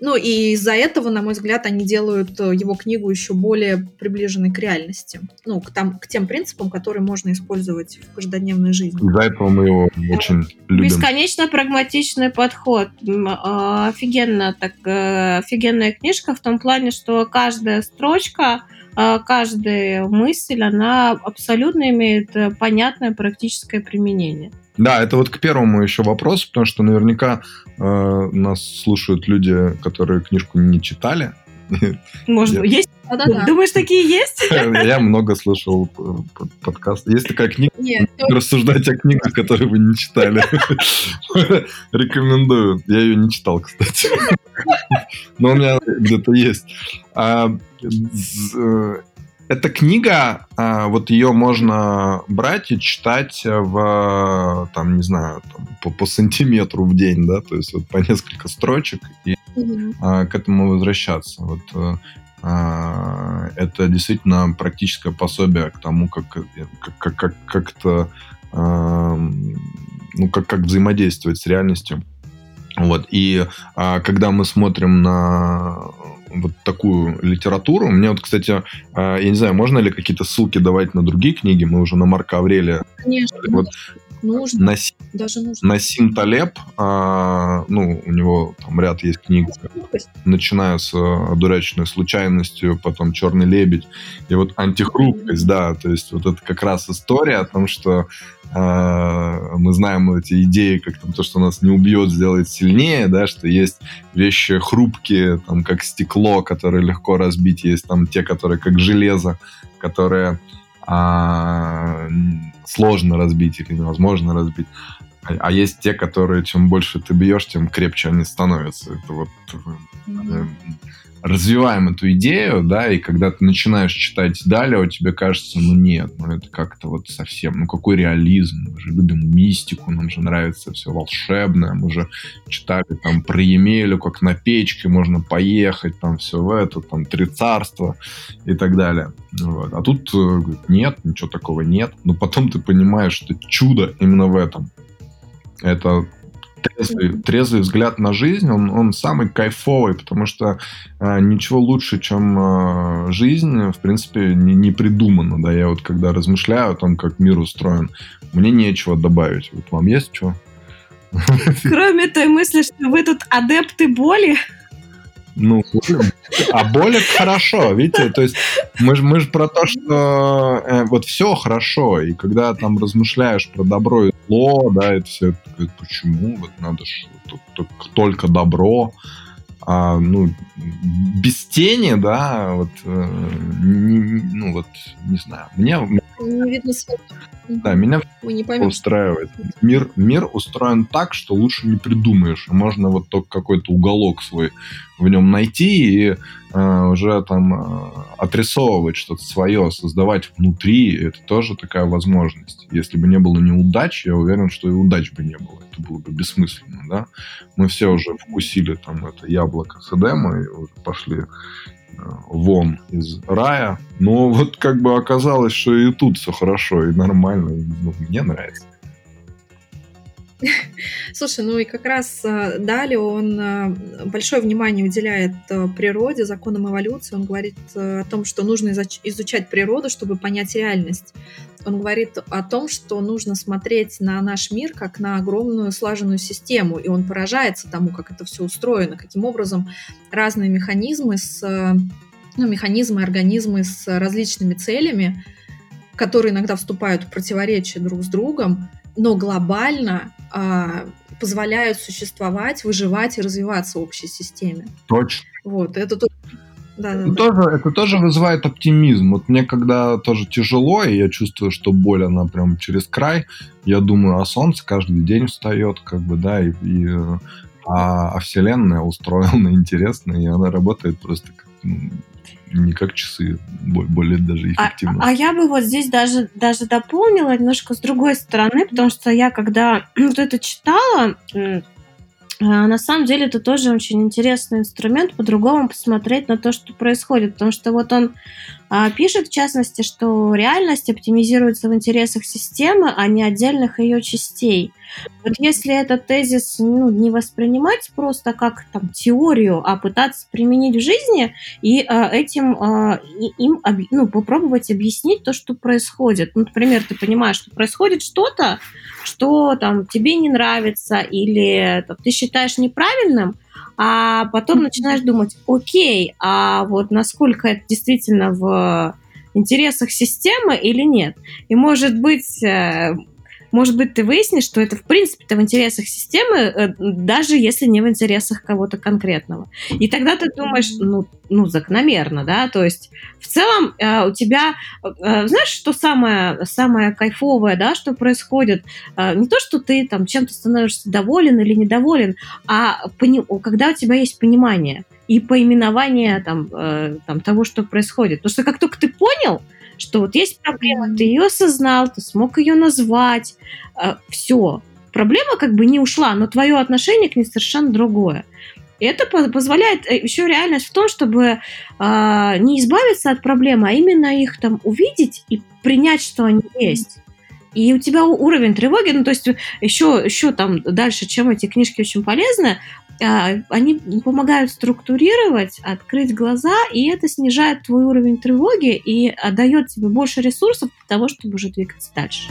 Ну и из-за этого, на мой взгляд, они делают э, его книгу еще более приближенной к реальности. Ну, к, там, к тем принципам, которые можно использовать в каждодневной жизни. Из-за этого мы его очень любим. Бесконечно прагматичный подход. А, офигенно, так, э, офигенная книжка в том плане, что каждая строчка каждая мысль, она абсолютно имеет э, понятное практическое применение. Да, это вот к первому еще вопросу, потому что наверняка э, нас слушают люди, которые книжку не читали. Может быть, есть? Да, да, да. Думаешь, такие есть? Я много слушал э, подкаст. Есть такая книга Нет, «Рассуждать о книгах, которые вы не читали». Рекомендую. Я ее не читал, кстати. Но у меня где-то есть. А, э, эта книга, а, вот ее можно брать и читать в, там, не знаю, там, по, по сантиметру в день, да, то есть вот по несколько строчек и mm к этому возвращаться. Вот э, а, это действительно практическое пособие к тому, как, как, как, как это, ну, как, как взаимодействовать с реальностью. Вот. И а, когда мы смотрим на вот такую литературу. Мне вот, кстати, а, я не знаю, можно ли какие-то ссылки давать на другие книги? Мы уже на Марка Аврелия. Конечно. Вот, нужно. На, Даже нужно. Насим Талеб, а, ну, у него там ряд есть книг, начиная с «Дурачной случайностью», потом «Черный лебедь», и вот «Антихрупкость», да, то есть вот это как раз история о том, что а, мы знаем эти идеи, как там то, что нас не убьет, сделает сильнее, да, что есть вещи хрупкие, там, как стекло, которые легко разбить, есть там те, которые как железо, которые а, сложно разбить или невозможно разбить. А, а есть те, которые чем больше ты бьешь, тем крепче они становятся. Это вот mm-hmm развиваем эту идею, да, и когда ты начинаешь читать далее, у тебя кажется, ну нет, ну это как-то вот совсем, ну какой реализм, мы же любим мистику, нам же нравится все волшебное, мы же читали там про Емелю, как на печке можно поехать, там все в это, там три царства и так далее. Вот. А тут э, нет, ничего такого нет, но потом ты понимаешь, что чудо именно в этом. Это трезвый, трезвый взгляд на жизнь, он, он самый кайфовый, потому что э, ничего лучше, чем э, жизнь, в принципе, не, не придумано. Да, я вот когда размышляю о том, как мир устроен, мне нечего добавить. Вот вам есть что? Кроме той мысли, что вы тут адепты боли. Ну, а боль хорошо, видите, то есть мы же мы ж про то, что э, вот все хорошо, и когда там размышляешь про добро и зло, да, это все, почему, вот надо ж только добро, а, ну, без тени, да, вот, э, не, ну, вот, не знаю, мне... Не видно света. Да, меня Вы не устраивает. Мир, мир устроен так, что лучше не придумаешь. Можно вот только какой-то уголок свой в нем найти и э, уже там э, отрисовывать что-то свое, создавать внутри. Это тоже такая возможность. Если бы не было неудач, я уверен, что и удач бы не было. Это было бы бессмысленно, да? Мы все уже вкусили там это яблоко с Эдема и уже пошли вон из рая. Но вот как бы оказалось, что и тут все хорошо и нормально. И, ну, мне нравится. Слушай, ну и как раз э, далее он э, большое внимание уделяет э, природе, законам эволюции. Он говорит о том, что нужно изучать природу, чтобы понять реальность. Он говорит о том, что нужно смотреть на наш мир как на огромную слаженную систему, и он поражается тому, как это все устроено, каким образом разные механизмы с ну, механизмы, организмы с различными целями, которые иногда вступают в противоречие друг с другом, но глобально а, позволяют существовать, выживать и развиваться в общей системе. Точно. Вот, это то, да, это, да. Тоже, это тоже вызывает оптимизм. Вот мне когда тоже тяжело, и я чувствую, что боль, она прям через край, я думаю, а солнце каждый день встает, как бы, да, и, и а, а вселенная устроена интересно, и она работает просто как, ну, не как часы, более даже а, эффективно. А, а я бы вот здесь даже, даже дополнила немножко с другой стороны, потому что я когда вот это читала, а, на самом деле это тоже очень интересный инструмент по-другому посмотреть на то, что происходит, потому что вот он пишет, в частности, что реальность оптимизируется в интересах системы, а не отдельных ее частей. Вот если этот тезис ну, не воспринимать просто как там, теорию, а пытаться применить в жизни и а, этим а, им ну, попробовать объяснить то, что происходит. Ну, например, ты понимаешь, что происходит что-то, что там, тебе не нравится или там, ты считаешь неправильным, а потом начинаешь думать, окей, а вот насколько это действительно в интересах системы или нет. И может быть, э, может быть, ты выяснишь, что это в принципе-то в интересах системы, э, даже если не в интересах кого-то конкретного. И тогда ты думаешь, ну, ну закономерно, да, то есть в целом э, у тебя, знаешь, что самое, самое кайфовое, да, что происходит? Не то, что ты там чем-то становишься доволен или недоволен, а когда у тебя есть понимание и поименование там, там того, что происходит. Потому что как только ты понял, что вот есть проблема, ты ее осознал, ты смог ее назвать, э, все. Проблема как бы не ушла, но твое отношение к ней совершенно другое. И это позволяет э, еще реальность в том, чтобы э, не избавиться от проблемы, а именно их там увидеть и принять, что они есть. И у тебя уровень тревоги, ну то есть еще, еще там дальше, чем эти книжки очень полезны, а, они помогают структурировать, открыть глаза, и это снижает твой уровень тревоги и дает тебе больше ресурсов для того, чтобы уже двигаться дальше.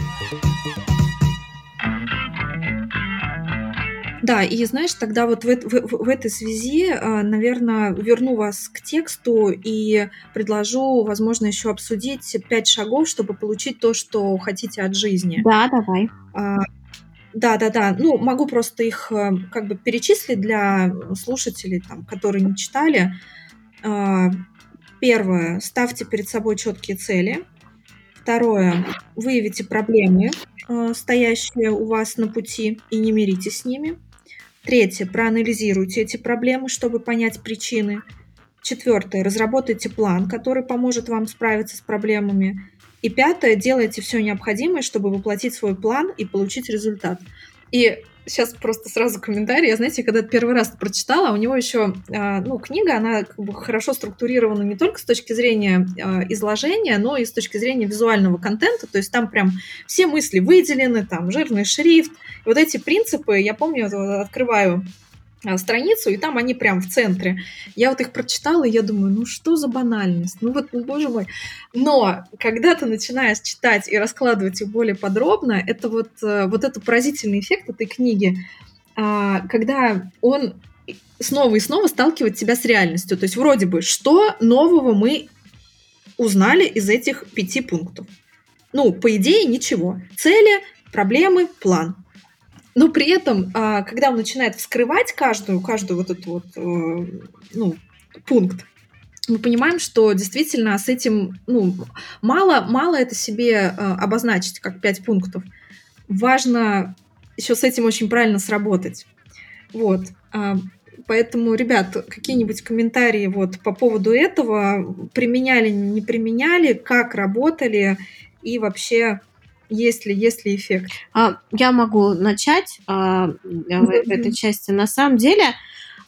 Да, и знаешь, тогда вот в, в, в этой связи, а, наверное, верну вас к тексту и предложу, возможно, еще обсудить пять шагов, чтобы получить то, что хотите от жизни. Да, давай. Да, да, да. Ну, могу просто их э, как бы перечислить для слушателей, там, которые не читали. А, первое. Ставьте перед собой четкие цели. Второе. Выявите проблемы, э, стоящие у вас на пути, и не миритесь с ними. Третье. Проанализируйте эти проблемы, чтобы понять причины. Четвертое. Разработайте план, который поможет вам справиться с проблемами. И пятое, делайте все необходимое, чтобы воплотить свой план и получить результат. И сейчас просто сразу комментарий. Я, знаете, когда первый раз прочитала, у него еще, а, ну, книга, она как бы хорошо структурирована не только с точки зрения а, изложения, но и с точки зрения визуального контента. То есть там прям все мысли выделены, там жирный шрифт. И вот эти принципы, я помню, открываю страницу, и там они прям в центре. Я вот их прочитала, и я думаю, ну что за банальность? Ну вот, ну, боже мой. Но когда ты начинаешь читать и раскладывать их более подробно, это вот, э, вот это поразительный эффект этой книги, а, когда он снова и снова сталкивает тебя с реальностью. То есть вроде бы, что нового мы узнали из этих пяти пунктов? Ну, по идее, ничего. Цели, проблемы, план. Но при этом, а, когда он начинает вскрывать каждую, каждую вот эту вот, э, ну, пункт, мы понимаем, что действительно с этим, ну, мало, мало это себе э, обозначить как пять пунктов. Важно еще с этим очень правильно сработать. Вот. А, поэтому, ребят, какие-нибудь комментарии вот по поводу этого, применяли, не применяли, как работали и вообще есть ли, есть ли эффект? А, я могу начать а, в этой части. На самом деле,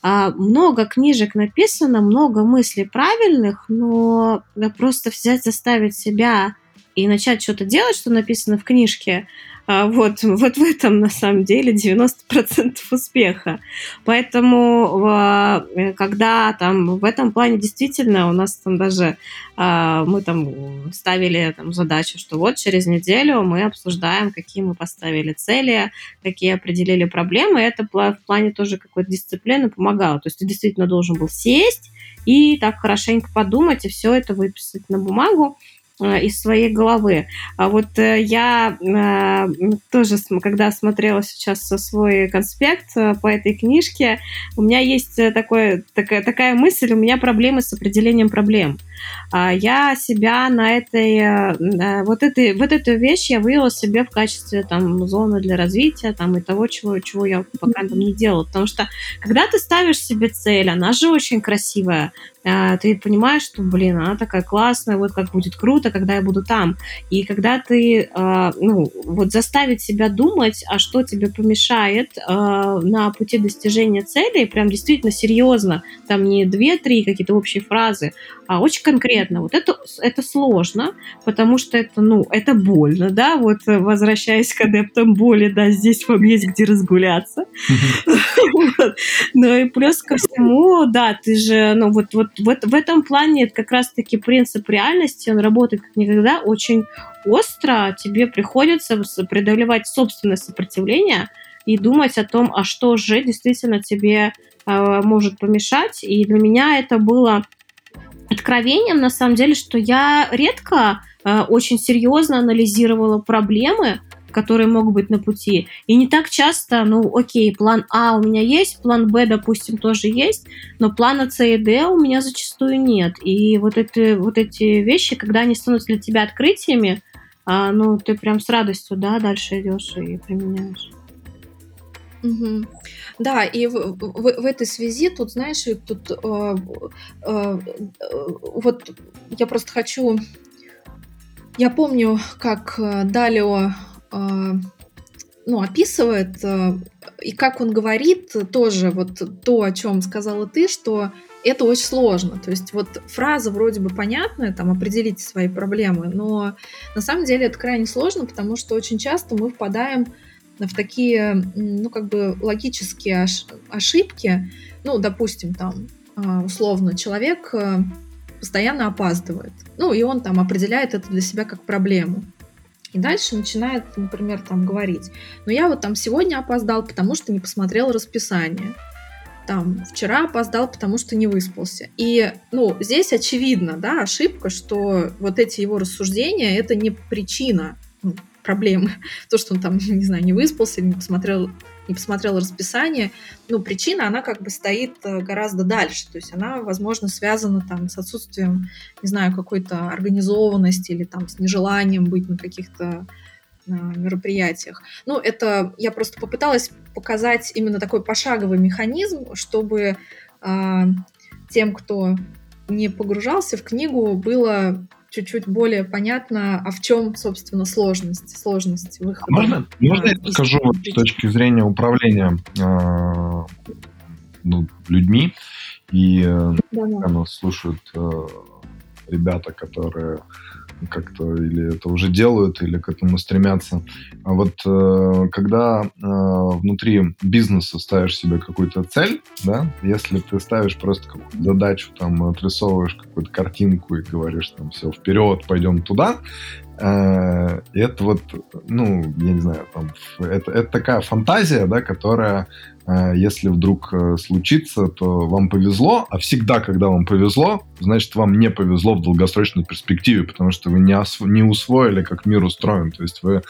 а, много книжек написано, много мыслей правильных, но просто взять, заставить себя и начать что-то делать, что написано в книжке, вот, вот в этом на самом деле 90% успеха. Поэтому э, когда там в этом плане действительно у нас там даже а, мы там ставили там задачу, что вот через неделю мы обсуждаем, какие мы поставили цели, какие определили проблемы. Это в плане тоже какой-то дисциплины помогало. То есть ты действительно должен был сесть и так хорошенько подумать и все это выписать на бумагу. Э, из своей головы. А вот э, я э, тоже, когда смотрела сейчас свой конспект по этой книжке, у меня есть такое, такая, такая мысль, у меня проблемы с определением проблем. А я себя на этой, вот этой, вот эту вещь я вывела себе в качестве там зоны для развития, там и того, чего, чего я пока там не делала. Потому что когда ты ставишь себе цель, она же очень красивая, ты понимаешь, что, блин, она такая классная, вот как будет круто, когда я буду там. И когда ты, а, ну, вот заставить себя думать, а что тебе помешает а, на пути достижения цели, прям действительно серьезно, там не две-три какие-то общие фразы, а очень конкретно. Вот это, это сложно, потому что это, ну, это больно, да, вот возвращаясь к адептам боли, да, здесь вам есть где разгуляться. Ну и плюс ко всему, да, ты же, ну вот, вот в, в этом плане это как раз-таки принцип реальности, он работает как никогда очень остро, тебе приходится преодолевать собственное сопротивление и думать о том, а что же действительно тебе э, может помешать. И для меня это было откровением, на самом деле, что я редко э, очень серьезно анализировала проблемы, которые могут быть на пути. И не так часто, ну, окей, план А у меня есть, план Б, допустим, тоже есть, но плана С и Д у меня зачастую нет. И вот, это, вот эти вещи, когда они становятся для тебя открытиями, а, ну, ты прям с радостью, да, дальше идешь и применяешь. Угу. Да, и в, в, в этой связи тут, знаешь, тут э, э, вот я просто хочу, я помню, как э, Далио ну, описывает, а, и как он говорит, тоже вот то, о чем сказала ты, что это очень сложно. То есть вот фраза вроде бы понятная, там, определите свои проблемы, но на самом деле это крайне сложно, потому что очень часто мы впадаем в такие, ну, как бы логические ошибки. Ну, допустим, там, а, условно, человек постоянно опаздывает. Ну, и он там определяет это для себя как проблему. И дальше начинает, например, там говорить, ну я вот там сегодня опоздал, потому что не посмотрел расписание. Там, вчера опоздал, потому что не выспался. И, ну, здесь очевидно, да, ошибка, что вот эти его рассуждения, это не причина ну, проблемы. То, что он там, не знаю, не выспался или не посмотрел не посмотрел расписание, ну, причина, она как бы стоит э, гораздо дальше, то есть она, возможно, связана там с отсутствием, не знаю, какой-то организованности или там с нежеланием быть на каких-то э, мероприятиях. Ну, это я просто попыталась показать именно такой пошаговый механизм, чтобы э, тем, кто не погружался в книгу, было чуть-чуть более понятно, а в чем, собственно, сложность, сложность выхода. Можно, можно я скажу вот, с точки зрения управления э, ну, людьми, и э, да, да. нас слушают э, ребята, которые как-то или это уже делают, или к этому стремятся. А вот э, когда э, внутри бизнеса ставишь себе какую-то цель, да, если ты ставишь просто какую-то задачу, там, отрисовываешь какую-то картинку и говоришь, там, все, вперед, пойдем туда, э, это вот, ну, я не знаю, там, это, это такая фантазия, да, которая если вдруг э, случится, то вам повезло, а всегда, когда вам повезло, значит, вам не повезло в долгосрочной перспективе, потому что вы не, осво- не усвоили, как мир устроен. То есть вы,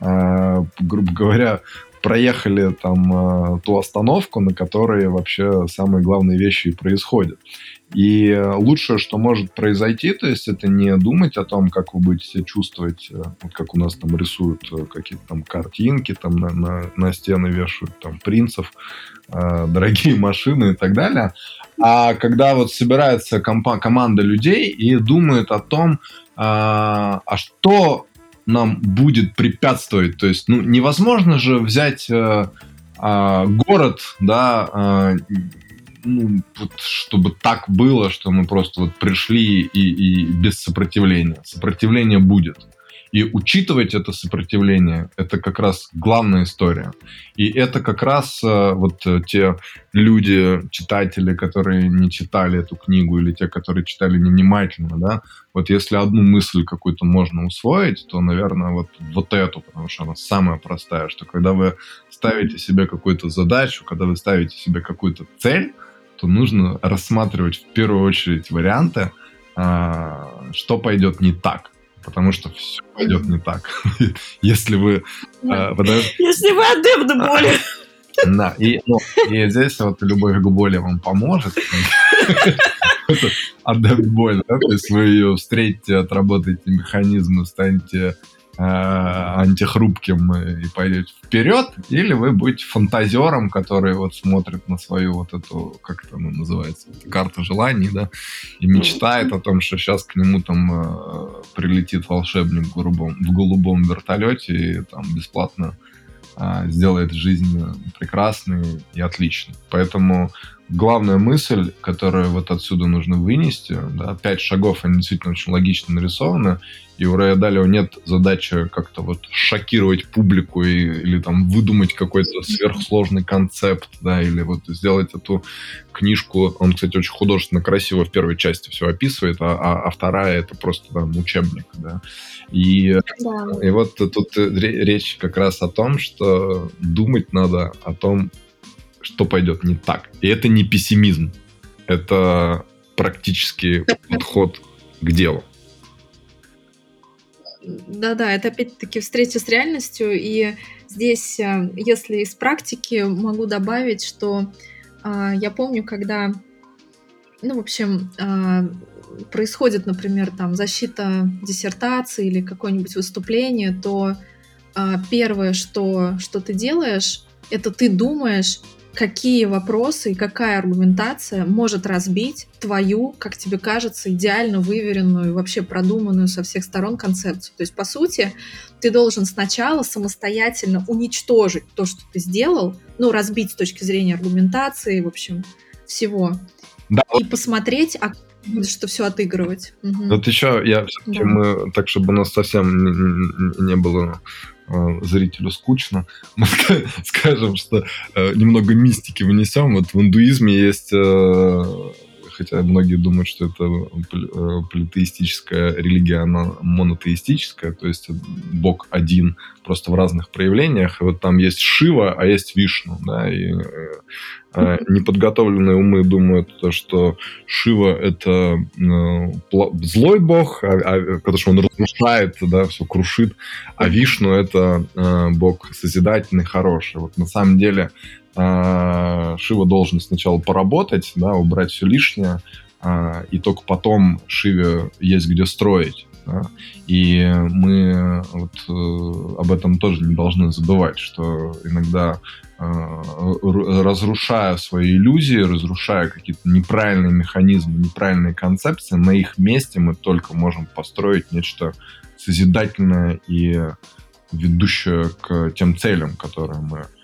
э, грубо говоря, проехали там э, ту остановку, на которой вообще самые главные вещи и происходят. И лучшее, что может произойти, то есть это не думать о том, как вы будете себя чувствовать, э, вот как у нас там рисуют э, какие-то там картинки, там на, на, на стены вешают там принцев, э, дорогие машины и так далее. А когда вот собирается компа- команда людей и думает о том, э, а что нам будет препятствовать, то есть ну, невозможно же взять э, э, город, да, э, ну, вот, чтобы так было, что мы просто вот пришли и, и без сопротивления. Сопротивление будет. И учитывать это сопротивление, это как раз главная история. И это как раз э, вот э, те люди, читатели, которые не читали эту книгу, или те, которые читали невнимательно, да, вот если одну мысль какую-то можно усвоить, то, наверное, вот, вот эту, потому что она самая простая, что когда вы ставите себе какую-то задачу, когда вы ставите себе какую-то цель, то нужно рассматривать в первую очередь варианты, а, что пойдет не так. потому что все пойдет не так. Если вы... Э, Если вы адепт боли. Да, и, ну, и здесь вот любовь к боли вам поможет. Адепт боль, да? То есть вы ее встретите, отработаете механизмы, станете антихрупким и пойдете вперед, или вы будете фантазером, который вот смотрит на свою вот эту, как это она называется, карту желаний, да, и мечтает о том, что сейчас к нему там э, прилетит волшебник в голубом, в голубом вертолете и там бесплатно а, сделает жизнь прекрасной и отличной. Поэтому главная мысль, которую вот отсюда нужно вынести, да, пять шагов, они действительно очень логично нарисованы, и у Рэя Далио нет задачи как-то вот шокировать публику и, или там выдумать какой-то сверхсложный концепт, да, или вот сделать эту книжку. Он, кстати, очень художественно красиво в первой части все описывает, а, а, а вторая это просто там учебник, да. И, да. и вот тут речь как раз о том, что думать надо о том, что пойдет не так. И это не пессимизм, это практически подход к делу. Да-да, это опять-таки встреча с реальностью, и здесь, э, если из практики, могу добавить, что э, я помню, когда, ну, в общем, э, происходит, например, там защита диссертации или какое-нибудь выступление, то э, первое, что, что ты делаешь, это ты думаешь, какие вопросы и какая аргументация может разбить твою, как тебе кажется, идеально выверенную, вообще продуманную со всех сторон концепцию. То есть, по сути, ты должен сначала самостоятельно уничтожить то, что ты сделал, ну, разбить с точки зрения аргументации, в общем, всего. Да. И посмотреть, а будешь это все отыгрывать. Угу. Вот еще я все-таки да. мы, так чтобы у нас совсем не, не было зрителю скучно, мы скажем, что э, немного мистики внесем. Вот в индуизме есть э, хотя многие думают, что это политеистическая религия, она монотеистическая, то есть Бог один, просто в разных проявлениях. И вот там есть Шива, а есть Вишну, да, и а неподготовленные умы думают, то, что Шива — это э, злой бог, а, а, потому что он разрушает, да, все крушит, а Вишну — это э, бог созидательный, хороший. Вот на самом деле э, Шива должен сначала поработать, да, убрать все лишнее, э, и только потом Шиве есть где строить. Да? И мы вот, э, об этом тоже не должны забывать, что иногда э, разрушая свои иллюзии, разрушая какие-то неправильные механизмы, неправильные концепции, на их месте мы только можем построить нечто созидательное и ведущее к тем целям, которые мы э,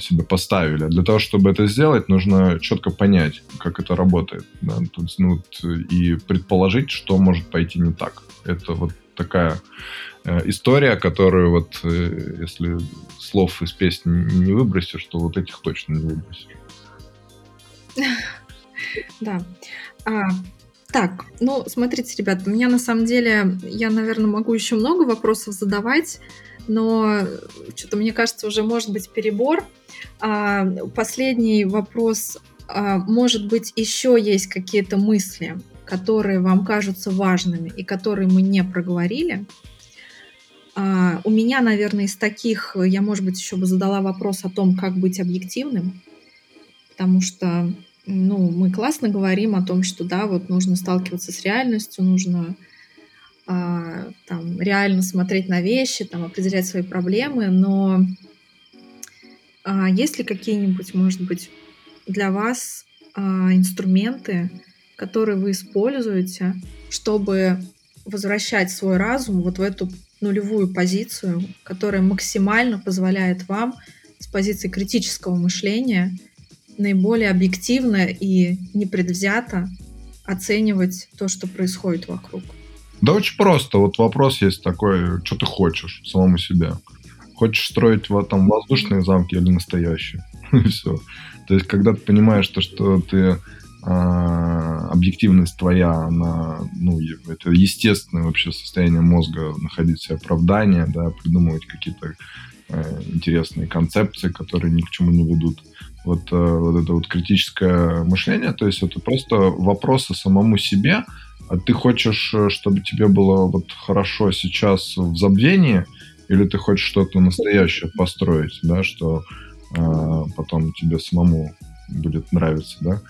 себе поставили. Для того, чтобы это сделать, нужно четко понять, как это работает. Да? Тут, ну, и предположить, что может пойти не так. Это вот такая э, история, которую вот, э, если слов из песни не выбросишь, то вот этих точно не выбросишь. Да. А, так, ну, смотрите, ребят, у меня на самом деле, я, наверное, могу еще много вопросов задавать, но что-то, мне кажется, уже может быть перебор. А, последний вопрос. А, может быть, еще есть какие-то мысли которые вам кажутся важными и которые мы не проговорили. А, у меня, наверное, из таких, я, может быть, еще бы задала вопрос о том, как быть объективным, потому что ну, мы классно говорим о том, что да, вот нужно сталкиваться с реальностью, нужно а, там, реально смотреть на вещи, там, определять свои проблемы, но а, есть ли какие-нибудь, может быть, для вас а, инструменты, которые вы используете, чтобы возвращать свой разум вот в эту нулевую позицию, которая максимально позволяет вам с позиции критического мышления наиболее объективно и непредвзято оценивать то, что происходит вокруг. Да очень просто. Вот вопрос есть такой, что ты хочешь самому себе? Хочешь строить в этом воздушные замки или настоящие? И все. То есть, когда ты понимаешь, то, что ты а, объективность твоя, она, ну, это естественное вообще состояние мозга находить себе оправдание, да, придумывать какие-то э, интересные концепции, которые ни к чему не ведут, вот, э, вот это вот критическое мышление, то есть это просто вопросы самому себе, а ты хочешь, э, чтобы тебе было вот хорошо сейчас в забвении, или ты хочешь что-то настоящее построить, да, что э, потом тебе самому будет нравиться, да,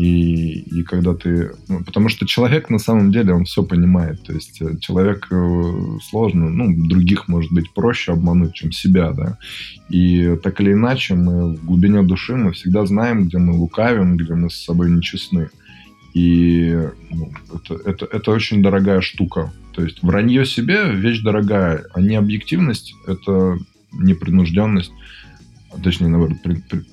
и, и когда ты... Ну, потому что человек на самом деле, он все понимает. То есть э, человек э, сложно, ну, других, может быть, проще обмануть, чем себя, да. И так или иначе мы в глубине души мы всегда знаем, где мы лукавим, где мы с собой нечестны. И ну, это, это, это очень дорогая штука. То есть вранье себе вещь дорогая, а не объективность — это непринужденность, точнее, наоборот, при, при,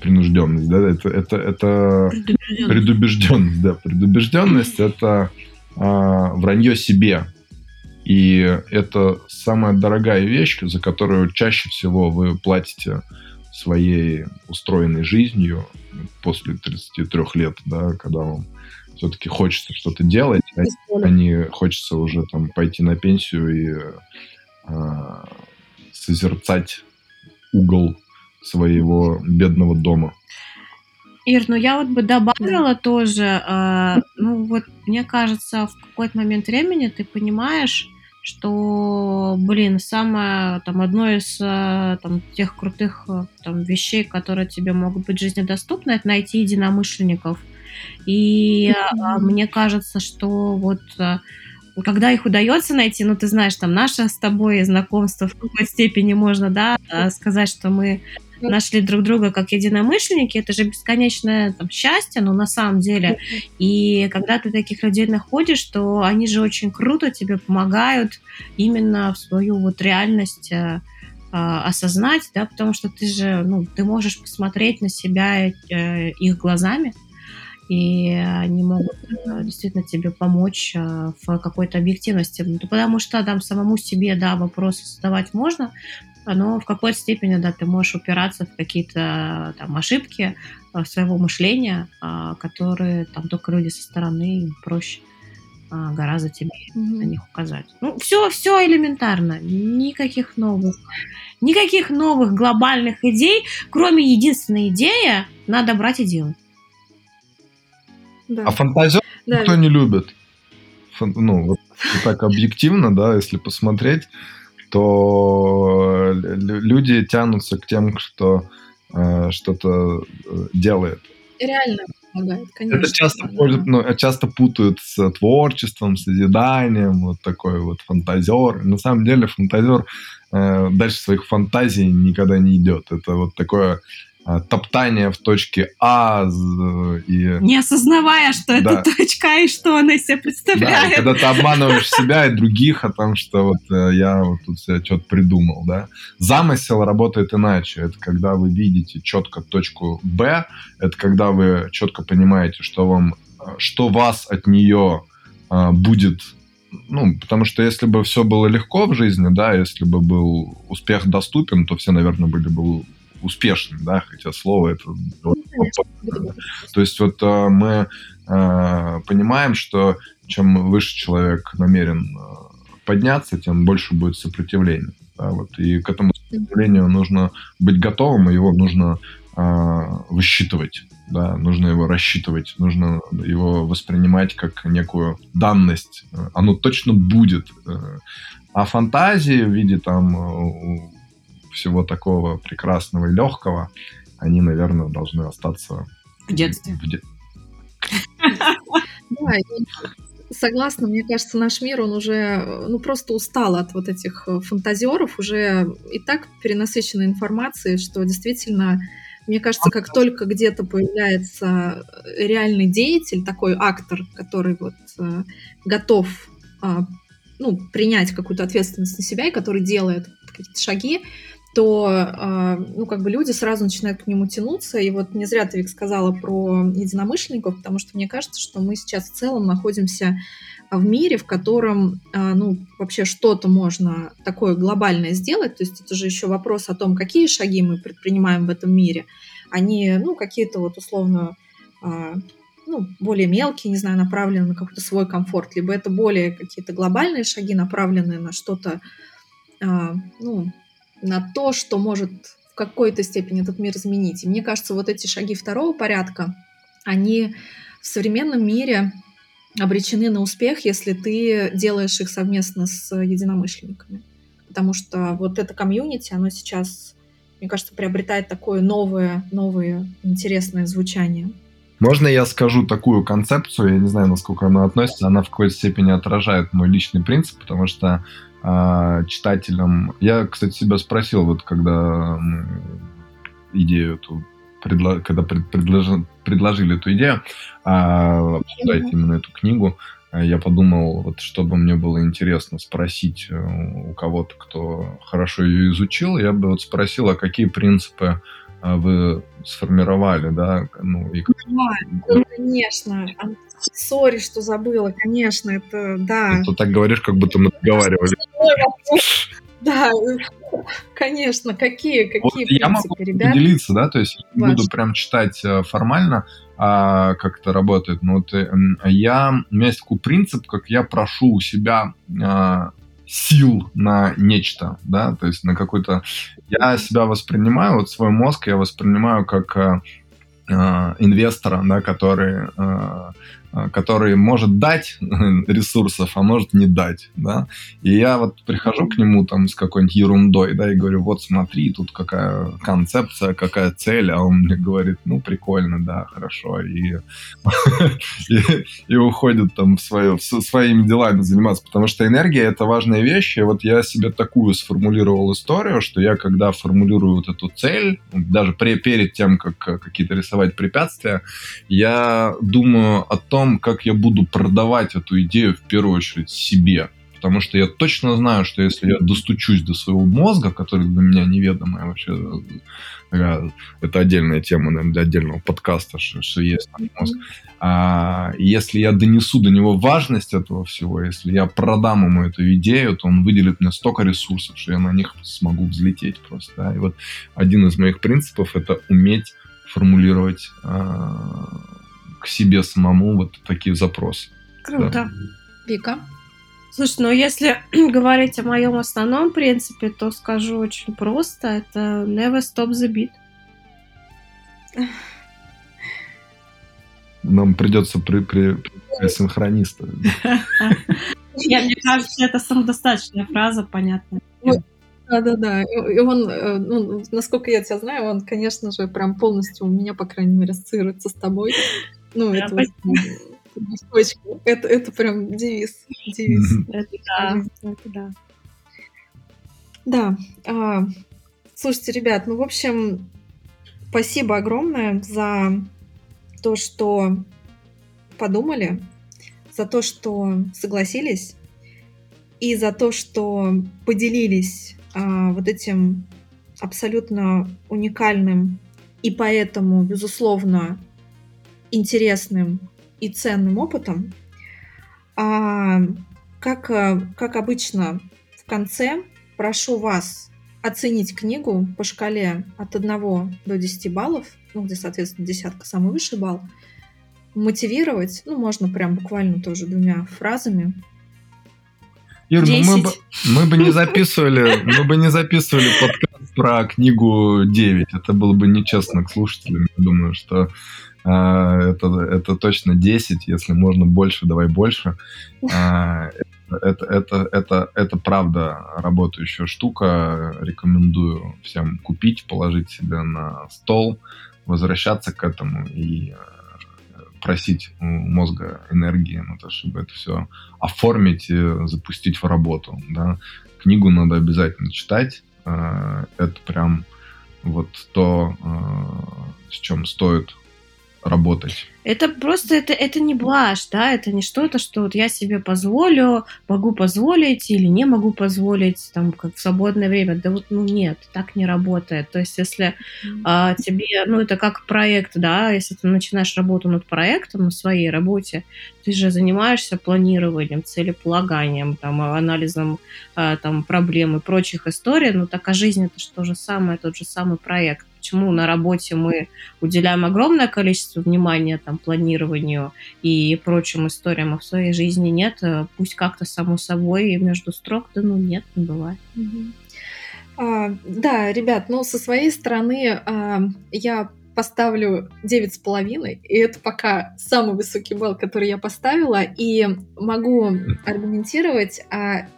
принужденность, да, это, это, это предубежденность. предубежденность, да, предубежденность это а, вранье себе. И это самая дорогая вещь, за которую чаще всего вы платите своей устроенной жизнью после 33 лет, да, когда вам все-таки хочется что-то делать, а не хочется уже там пойти на пенсию и а, созерцать угол своего бедного дома. Ир, ну я вот бы добавила тоже, э, ну вот мне кажется, в какой-то момент времени ты понимаешь, что, блин, самое, там, одно из э, там, тех крутых э, там, вещей, которые тебе могут быть жизнедоступны, это найти единомышленников. И mm-hmm. мне кажется, что вот э, когда их удается найти, ну, ты знаешь, там, наше с тобой знакомство в какой степени можно, да, сказать, что мы нашли друг друга как единомышленники, это же бесконечное там, счастье, но на самом деле. И когда ты таких людей находишь, то они же очень круто тебе помогают именно в свою вот реальность э, а, осознать, да, потому что ты же, ну, ты можешь посмотреть на себя э, их глазами, и они могут э, действительно тебе помочь э, в какой-то объективности. Ну, потому что там самому себе, да, вопросы задавать можно, но в какой-то степени, да, ты можешь упираться в какие-то там ошибки э, своего мышления, которые там только люди со стороны проще гораздо тебе mm-hmm. на них указать. Ну, все, все элементарно. Никаких новых, никаких новых глобальных идей, кроме единственной идеи, надо брать и делать. Да. А фантазер да. никто не любит. Фан, ну, вот так объективно, да, если посмотреть, то люди тянутся к тем, кто э, что-то э, делает. Реально помогает, конечно. Это часто, да. ну, часто путают с творчеством, с созиданием, вот такой вот фантазер. На самом деле фантазер э, дальше своих фантазий никогда не идет. Это вот такое топтание в точке А. И... Не осознавая, что да. это точка и что она из себя представляет. Да, когда ты обманываешь себя и других о том, что вот э, я вот тут себе что-то придумал, да. Замысел работает иначе. Это когда вы видите четко точку Б, это когда вы четко понимаете, что вам, что вас от нее будет ну, потому что если бы все было легко в жизни, да, если бы был успех доступен, то все, наверное, были бы успешным, да, хотя слово это... Ну, То есть вот э, мы э, понимаем, что чем выше человек намерен э, подняться, тем больше будет сопротивления. Да, вот, и к этому сопротивлению нужно быть готовым, его нужно высчитывать да, нужно его рассчитывать, нужно его воспринимать как некую данность. Оно точно будет. А фантазии в виде там всего такого прекрасного и легкого, они, наверное, должны остаться в детстве. В де... Да, согласна, мне кажется, наш мир, он уже, ну, просто устал от вот этих э, фантазеров, уже и так перенасыщенной информацией, что действительно, мне кажется, как только где-то появляется реальный деятель, такой актор, который вот э, готов а, ну, принять какую-то ответственность на себя и который делает какие-то шаги, то а, ну, как бы люди сразу начинают к нему тянуться. И вот не зря ты, Вик, сказала про единомышленников, потому что мне кажется, что мы сейчас в целом находимся в мире, в котором а, ну, вообще что-то можно такое глобальное сделать. То есть это же еще вопрос о том, какие шаги мы предпринимаем в этом мире. Они, ну, какие-то вот условно а, ну, более мелкие, не знаю, направленные на какой-то свой комфорт, либо это более какие-то глобальные шаги, направленные на что-то, ну, на то, что может в какой-то степени этот мир изменить. И мне кажется, вот эти шаги второго порядка, они в современном мире обречены на успех, если ты делаешь их совместно с единомышленниками. Потому что вот это комьюнити, оно сейчас, мне кажется, приобретает такое новое, новое интересное звучание. Можно я скажу такую концепцию, я не знаю, насколько она относится, она в какой-то степени отражает мой личный принцип, потому что э, читателям... Я, кстати, себя спросил, вот когда идею эту предло... когда пред... предложи... предложили эту идею, э, обсуждать именно эту книгу, я подумал, вот чтобы мне было интересно спросить э, у кого-то, кто хорошо ее изучил, я бы вот спросил, а какие принципы а, вы сформировали, да? Ну, и... да, конечно. Сори, что забыла, конечно, это да. Ты так говоришь, как будто мы договаривали. Да, конечно, какие, какие вот принципы, я могу ребят? поделиться, да, то есть не буду прям читать э, формально, а, как это работает, но вот э, я, у меня есть такой принцип, как я прошу у себя а, сил на нечто, да, то есть на какой-то... Я себя воспринимаю, вот свой мозг я воспринимаю как э, э инвестора, да, который э, который может дать ресурсов, а может не дать, да. И я вот прихожу к нему там с какой-нибудь ерундой, да, и говорю, вот смотри, тут какая концепция, какая цель, а он мне говорит, ну, прикольно, да, хорошо, и, и, и уходит там в свое, своими делами заниматься, потому что энергия — это важная вещь, и вот я себе такую сформулировал историю, что я, когда формулирую вот эту цель, даже перед тем, как какие-то рисовать препятствия, я думаю о том, том, как я буду продавать эту идею в первую очередь себе. Потому что я точно знаю, что если я достучусь до своего мозга, который для меня неведомая вообще, это отдельная тема, наверное, для отдельного подкаста, что, что есть там мозг. А если я донесу до него важность этого всего, если я продам ему эту идею, то он выделит мне столько ресурсов, что я на них смогу взлететь просто. Да? И вот один из моих принципов это уметь формулировать а, к себе самому вот такие запросы. Круто. Да. Вика? Слушай, ну если говорить о моем основном принципе, то скажу очень просто. Это never stop the beat. Нам придется при, при, при синхрониста. Мне кажется, это самодостаточная фраза, понятная. Да-да-да. И он, э, ну, насколько я тебя знаю, он, конечно же, прям полностью у меня, по крайней мере, ассоциируется с тобой. Ну, да, это, вот, это, это прям девиз. девиз. Это да, это да. Да. А, слушайте, ребят, ну, в общем, спасибо огромное за то, что подумали, за то, что согласились, и за то, что поделились а, вот этим абсолютно уникальным и поэтому, безусловно, интересным и ценным опытом. А, как, э, как обычно, в конце прошу вас оценить книгу по шкале от 1 до 10 баллов, ну, где, соответственно, десятка самый высший балл, мотивировать, ну, можно прям буквально тоже двумя фразами. Ир, ну мы бы, мы бы не записывали, мы бы не записывали подкаст про книгу 9. Это было бы нечестно к слушателям. Я думаю, что это, это точно 10, если можно больше, давай больше. А, это, это, это, это правда работающая штука. Рекомендую всем купить, положить себе на стол, возвращаться к этому и э, просить у мозга энергии на то, чтобы это все оформить и запустить в работу. Да. Книгу надо обязательно читать. А, это прям вот то, с чем стоит работать. Это просто, это, это не блажь, да, это не что-то, что вот я себе позволю, могу позволить или не могу позволить, там, как в свободное время. Да вот, ну нет, так не работает. То есть, если а, тебе, ну это как проект, да, если ты начинаешь работу над проектом на своей работе, ты же занимаешься планированием, целеполаганием, там, анализом а, там, проблем и прочих историй, ну так а жизнь это же то же самое, тот же самый проект почему на работе мы уделяем огромное количество внимания там, планированию и прочим историям, а в своей жизни нет, э, пусть как-то само собой между строк, да ну нет, не бывает. А, да, ребят, ну, со своей стороны а, я поставлю девять с половиной, и это пока самый высокий балл, который я поставила, и могу аргументировать, а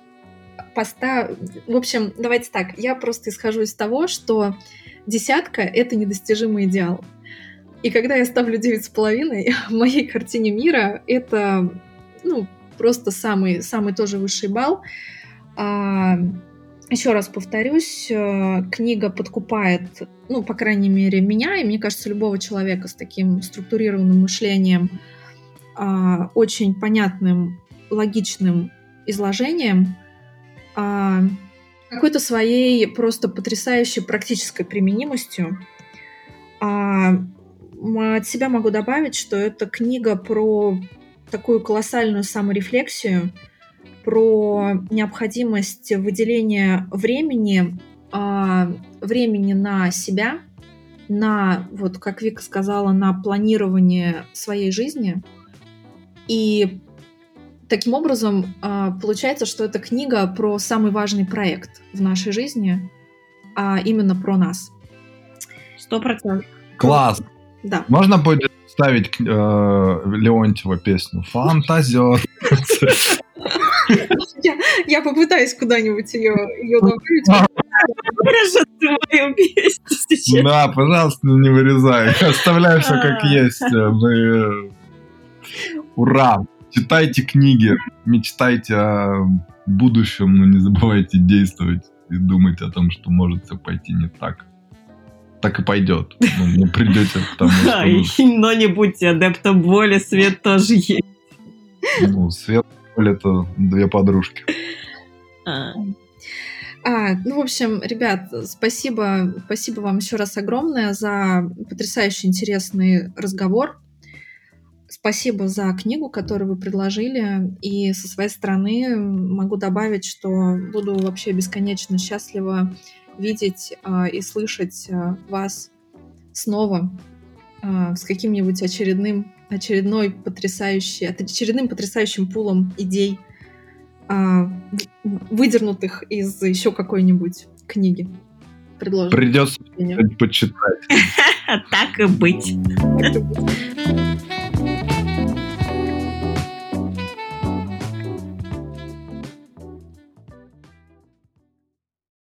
постав... В общем, давайте так, я просто исхожу из того, что десятка — это недостижимый идеал. И когда я ставлю девять с половиной, в моей картине мира это, ну, просто самый, самый тоже высший балл. А, еще раз повторюсь, э, книга подкупает, ну, по крайней мере, меня, и мне кажется, любого человека с таким структурированным мышлением, а, очень понятным, логичным изложением, а, какой-то своей просто потрясающей практической применимостью. А, от себя могу добавить, что это книга про такую колоссальную саморефлексию, про необходимость выделения времени, э, времени на себя, на, вот как Вика сказала, на планирование своей жизни. И таким образом э, получается, что это книга про самый важный проект в нашей жизни, а именно про нас. Сто процентов. Класс! Да. Можно будет ставить э, Леонтьева песню «Фантазер». Я, я попытаюсь куда-нибудь ее, ее добавить. Да, пожалуйста, не вырезай. Оставляй все как есть. Мы... Ура! Читайте книги, мечтайте о будущем, но не забывайте действовать и думать о том, что может все пойти не так. Так и пойдет. Ну, не придете к тому, Да, и- что... но не будьте адептом боли, свет тоже есть. Ну, свет это две подружки. А. А, ну, в общем, ребят, спасибо, спасибо вам еще раз огромное за потрясающе интересный разговор. Спасибо за книгу, которую вы предложили. И со своей стороны могу добавить, что буду вообще бесконечно счастлива видеть а, и слышать а, вас снова а, с каким-нибудь очередным, очередной потрясающий, очередным потрясающим пулом идей, выдернутых из еще какой-нибудь книги. Придется почитать. Так и быть.